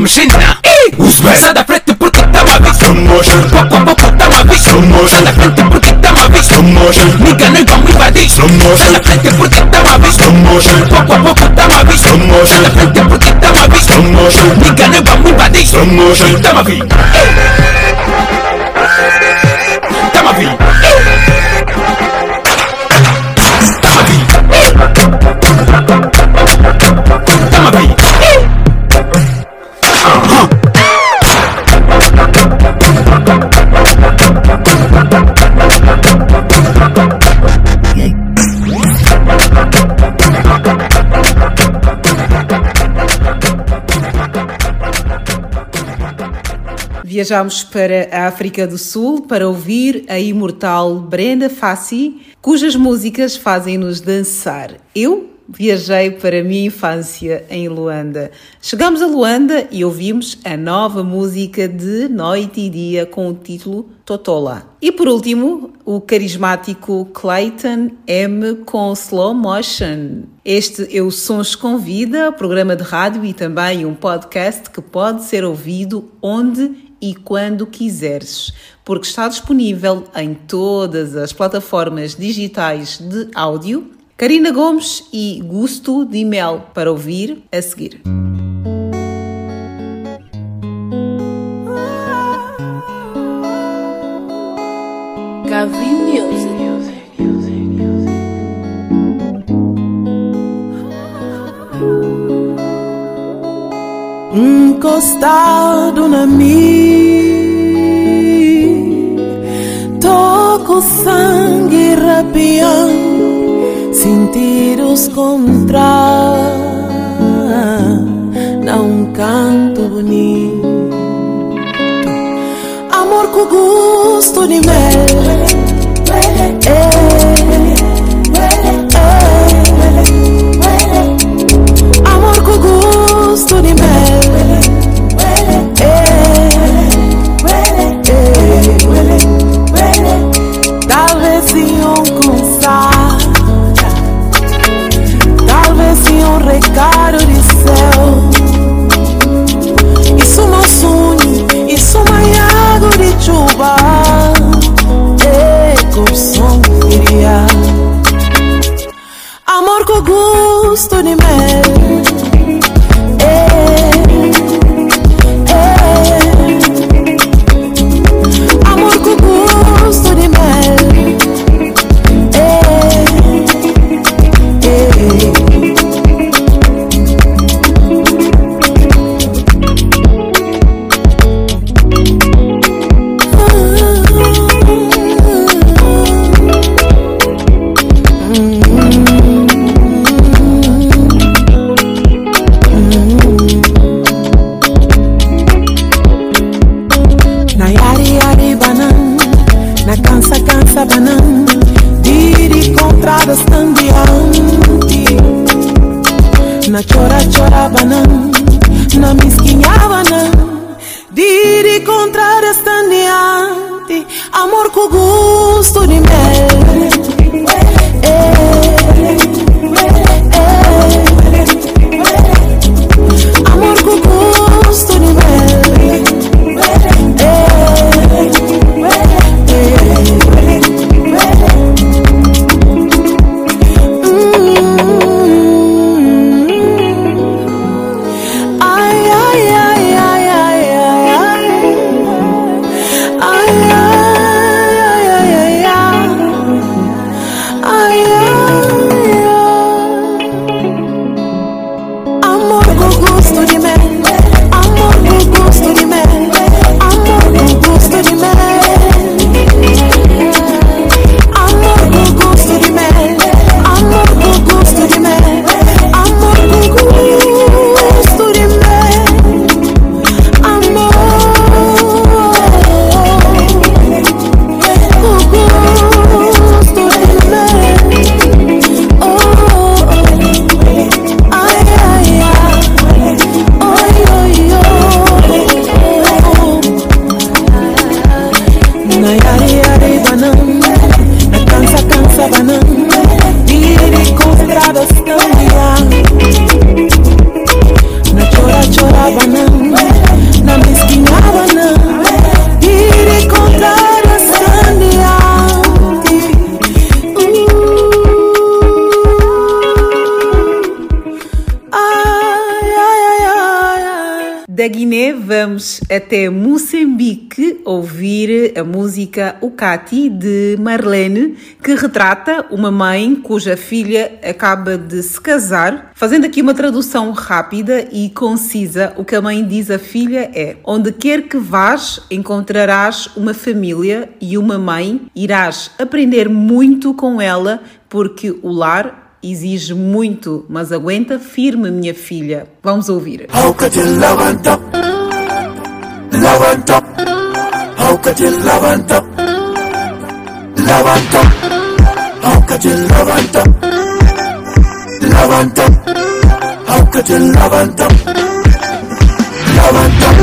Sai da frente porque tá uma vez. Slow motion, Pouco a pouco tá uma vez. Slow motion. Sai da frente porque tá uma vez. slow motion, Nigga, nós vamos invadir. Slow motion. Sai da frente porque tá uma vez. slow motion, Pouco a pouco tá uma vez. Slow motion. Sai da frente porque tá uma vez. slow motion, Nigga, nós vamos invadir. slow motion. Tá Viajamos para a África do Sul para ouvir a imortal Brenda Fassi, cujas músicas fazem-nos dançar. Eu viajei para a minha infância em Luanda. Chegamos a Luanda e ouvimos a nova música de Noite e Dia com o título Totola. E por último, o carismático Clayton M com Slow Motion. Este é o Sons com Vida, programa de rádio e também um podcast que pode ser ouvido onde e quando quiseres, porque está disponível em todas as plataformas digitais de áudio. Karina Gomes e Gusto de Mel para ouvir a seguir. Gavin encostado na mim. Toco sangue rapiando, sentidos contra não canto bonito. Amor com gosto de mel. Música O Cati de Marlene, que retrata uma mãe cuja filha acaba de se casar. Fazendo aqui uma tradução rápida e concisa, o que a mãe diz à filha é: Onde quer que vás, encontrarás uma família e uma mãe, irás aprender muito com ela, porque o lar exige muito, mas aguenta firme, minha filha. Vamos ouvir. lokacin labantab labantab lokacin labantab labantab lokacin labantab labantab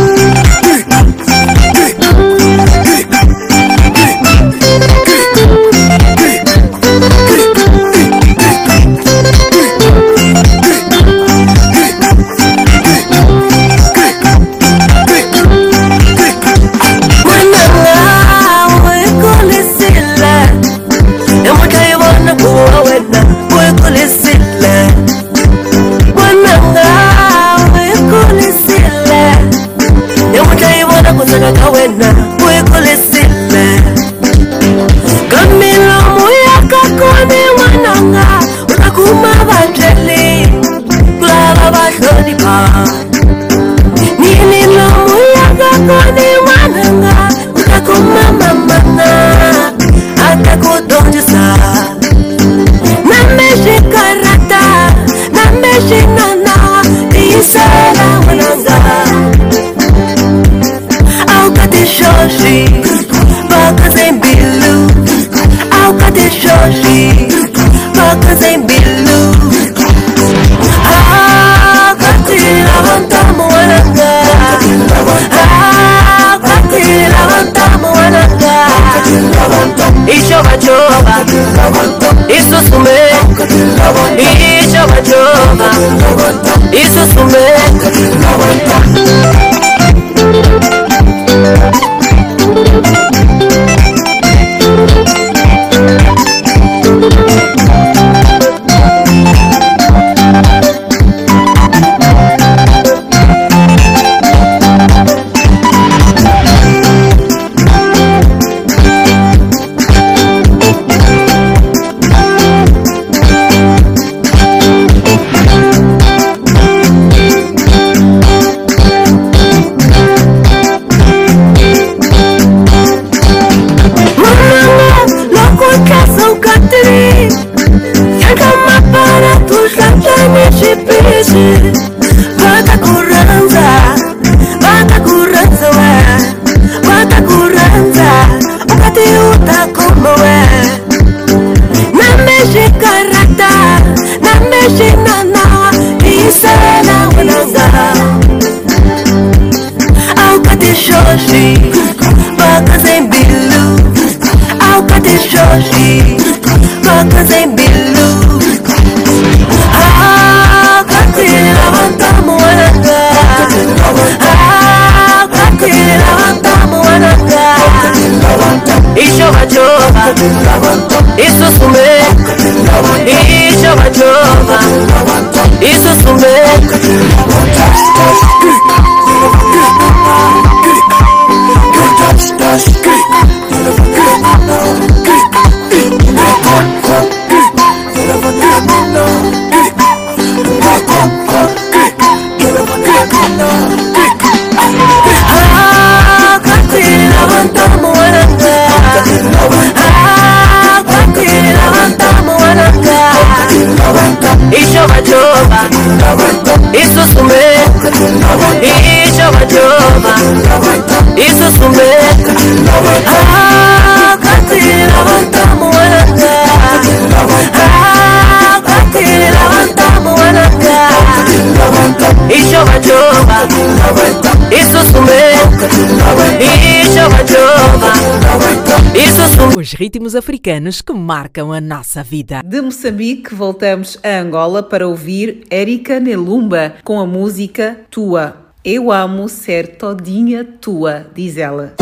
Os ritmos africanos que marcam a nossa vida. De Moçambique, voltamos a Angola para ouvir Erika Nelumba com a música Tua. Eu amo ser todinha tua, diz ela.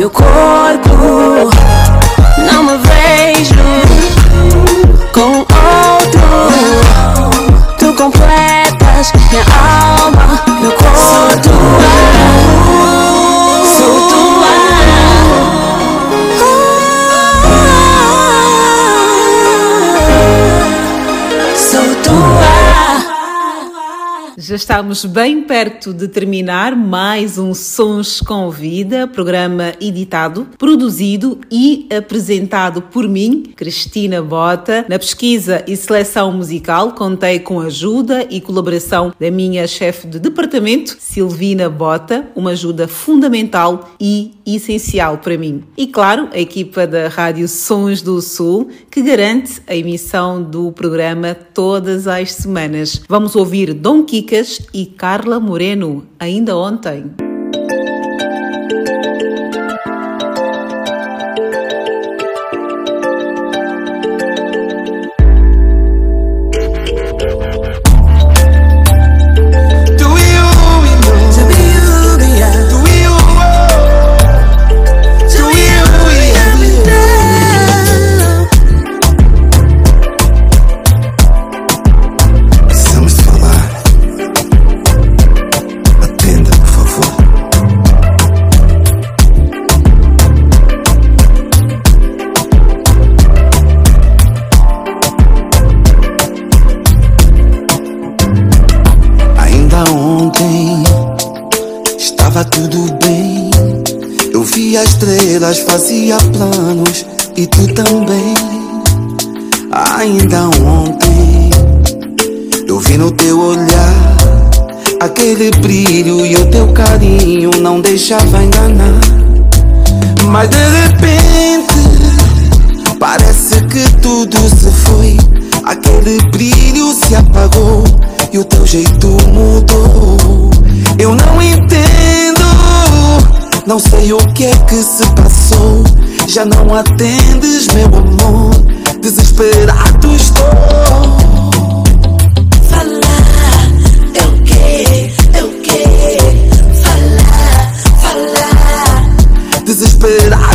Meu corpo estamos bem perto de terminar mais um Sons com Vida, programa editado, produzido e apresentado por mim, Cristina Bota. Na pesquisa e seleção musical, contei com a ajuda e colaboração da minha chefe de departamento, Silvina Bota, uma ajuda fundamental e essencial para mim. E claro, a equipa da Rádio Sons do Sul, que garante a emissão do programa todas as semanas. Vamos ouvir Dom Kikas Dias e Carla Moreno, ainda ontem. estrelas fazia planos e tu também. Ainda ontem eu vi no teu olhar aquele brilho e o teu carinho não deixava enganar. Mas de repente parece que tudo se foi, aquele brilho se apagou e o teu jeito mudou. Eu não entendo não sei o que é que se passou. Já não atendes, meu amor, desesperado estou. Falar, falar, Desesperado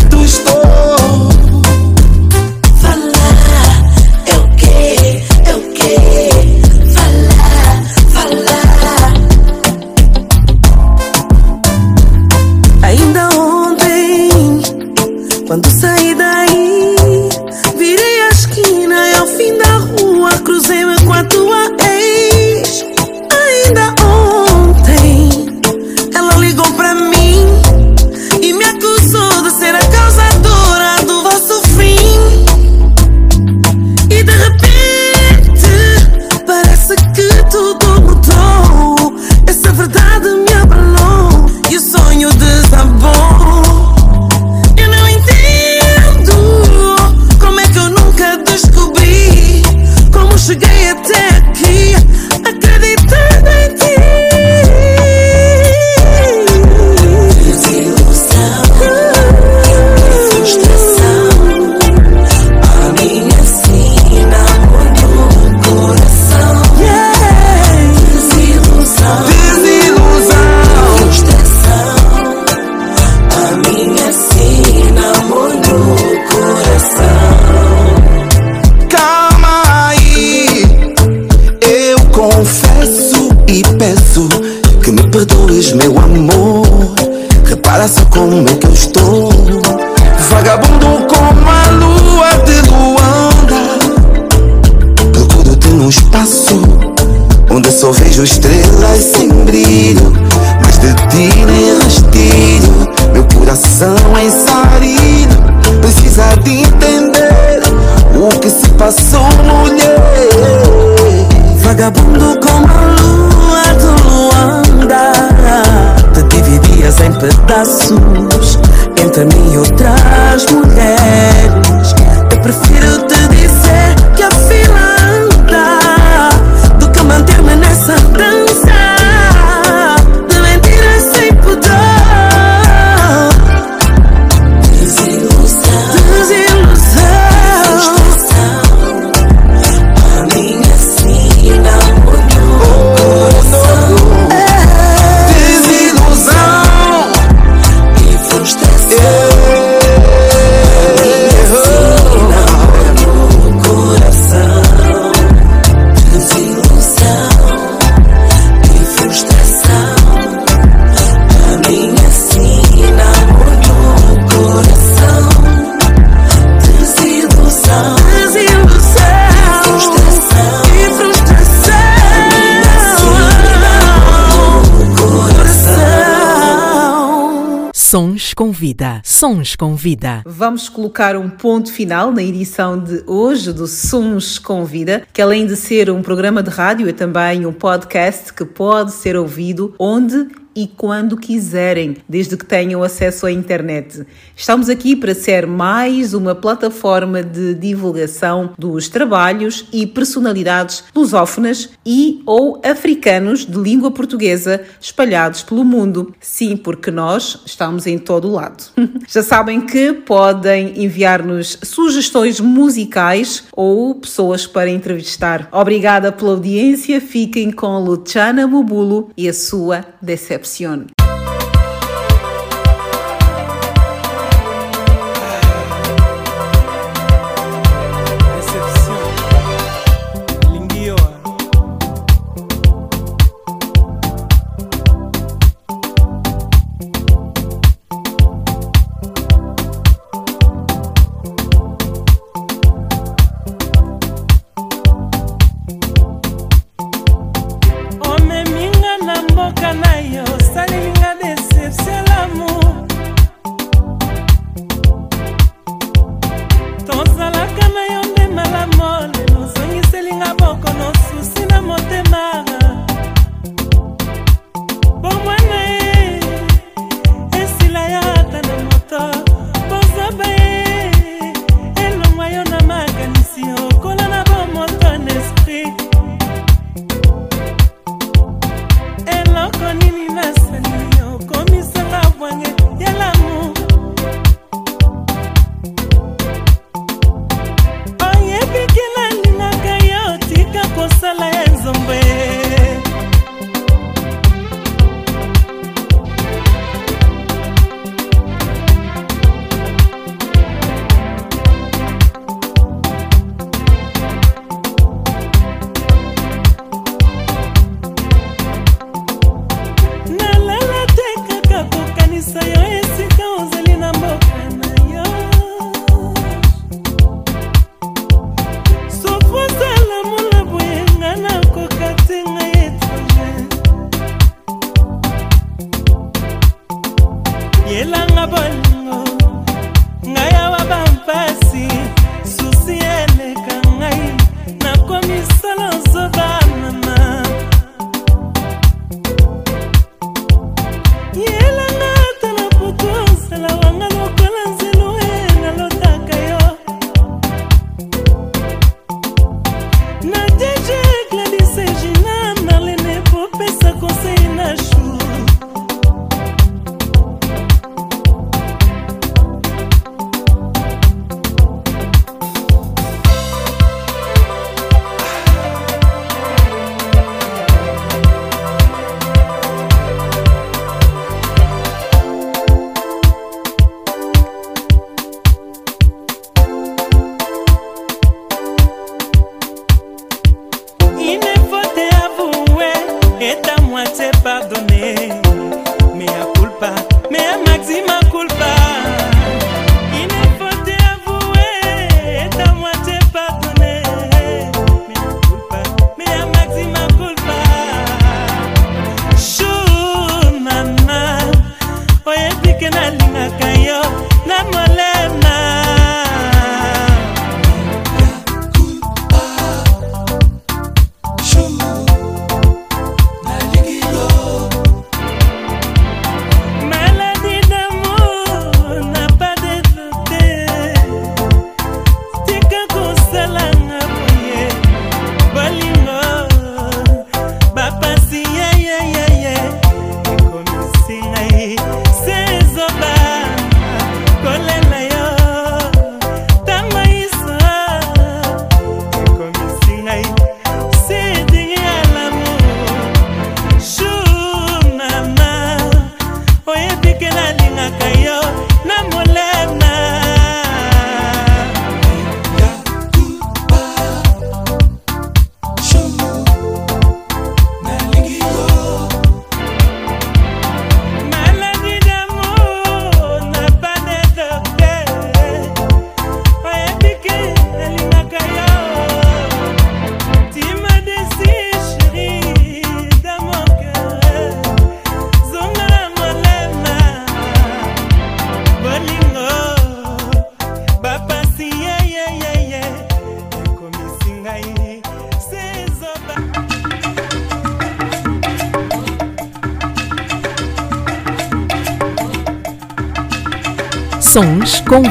vida. Sons com vida. Vamos colocar um ponto final na edição de hoje do Sons com Vida, que além de ser um programa de rádio, é também um podcast que pode ser ouvido onde e quando quiserem, desde que tenham acesso à internet. Estamos aqui para ser mais uma plataforma de divulgação dos trabalhos e personalidades lusófonas e ou africanos de língua portuguesa espalhados pelo mundo. Sim, porque nós estamos em todo o lado. [laughs] Já sabem que podem enviar-nos sugestões musicais ou pessoas para entrevistar. Obrigada pela audiência. Fiquem com Luciana Mubulo e a sua Decepción. excepción.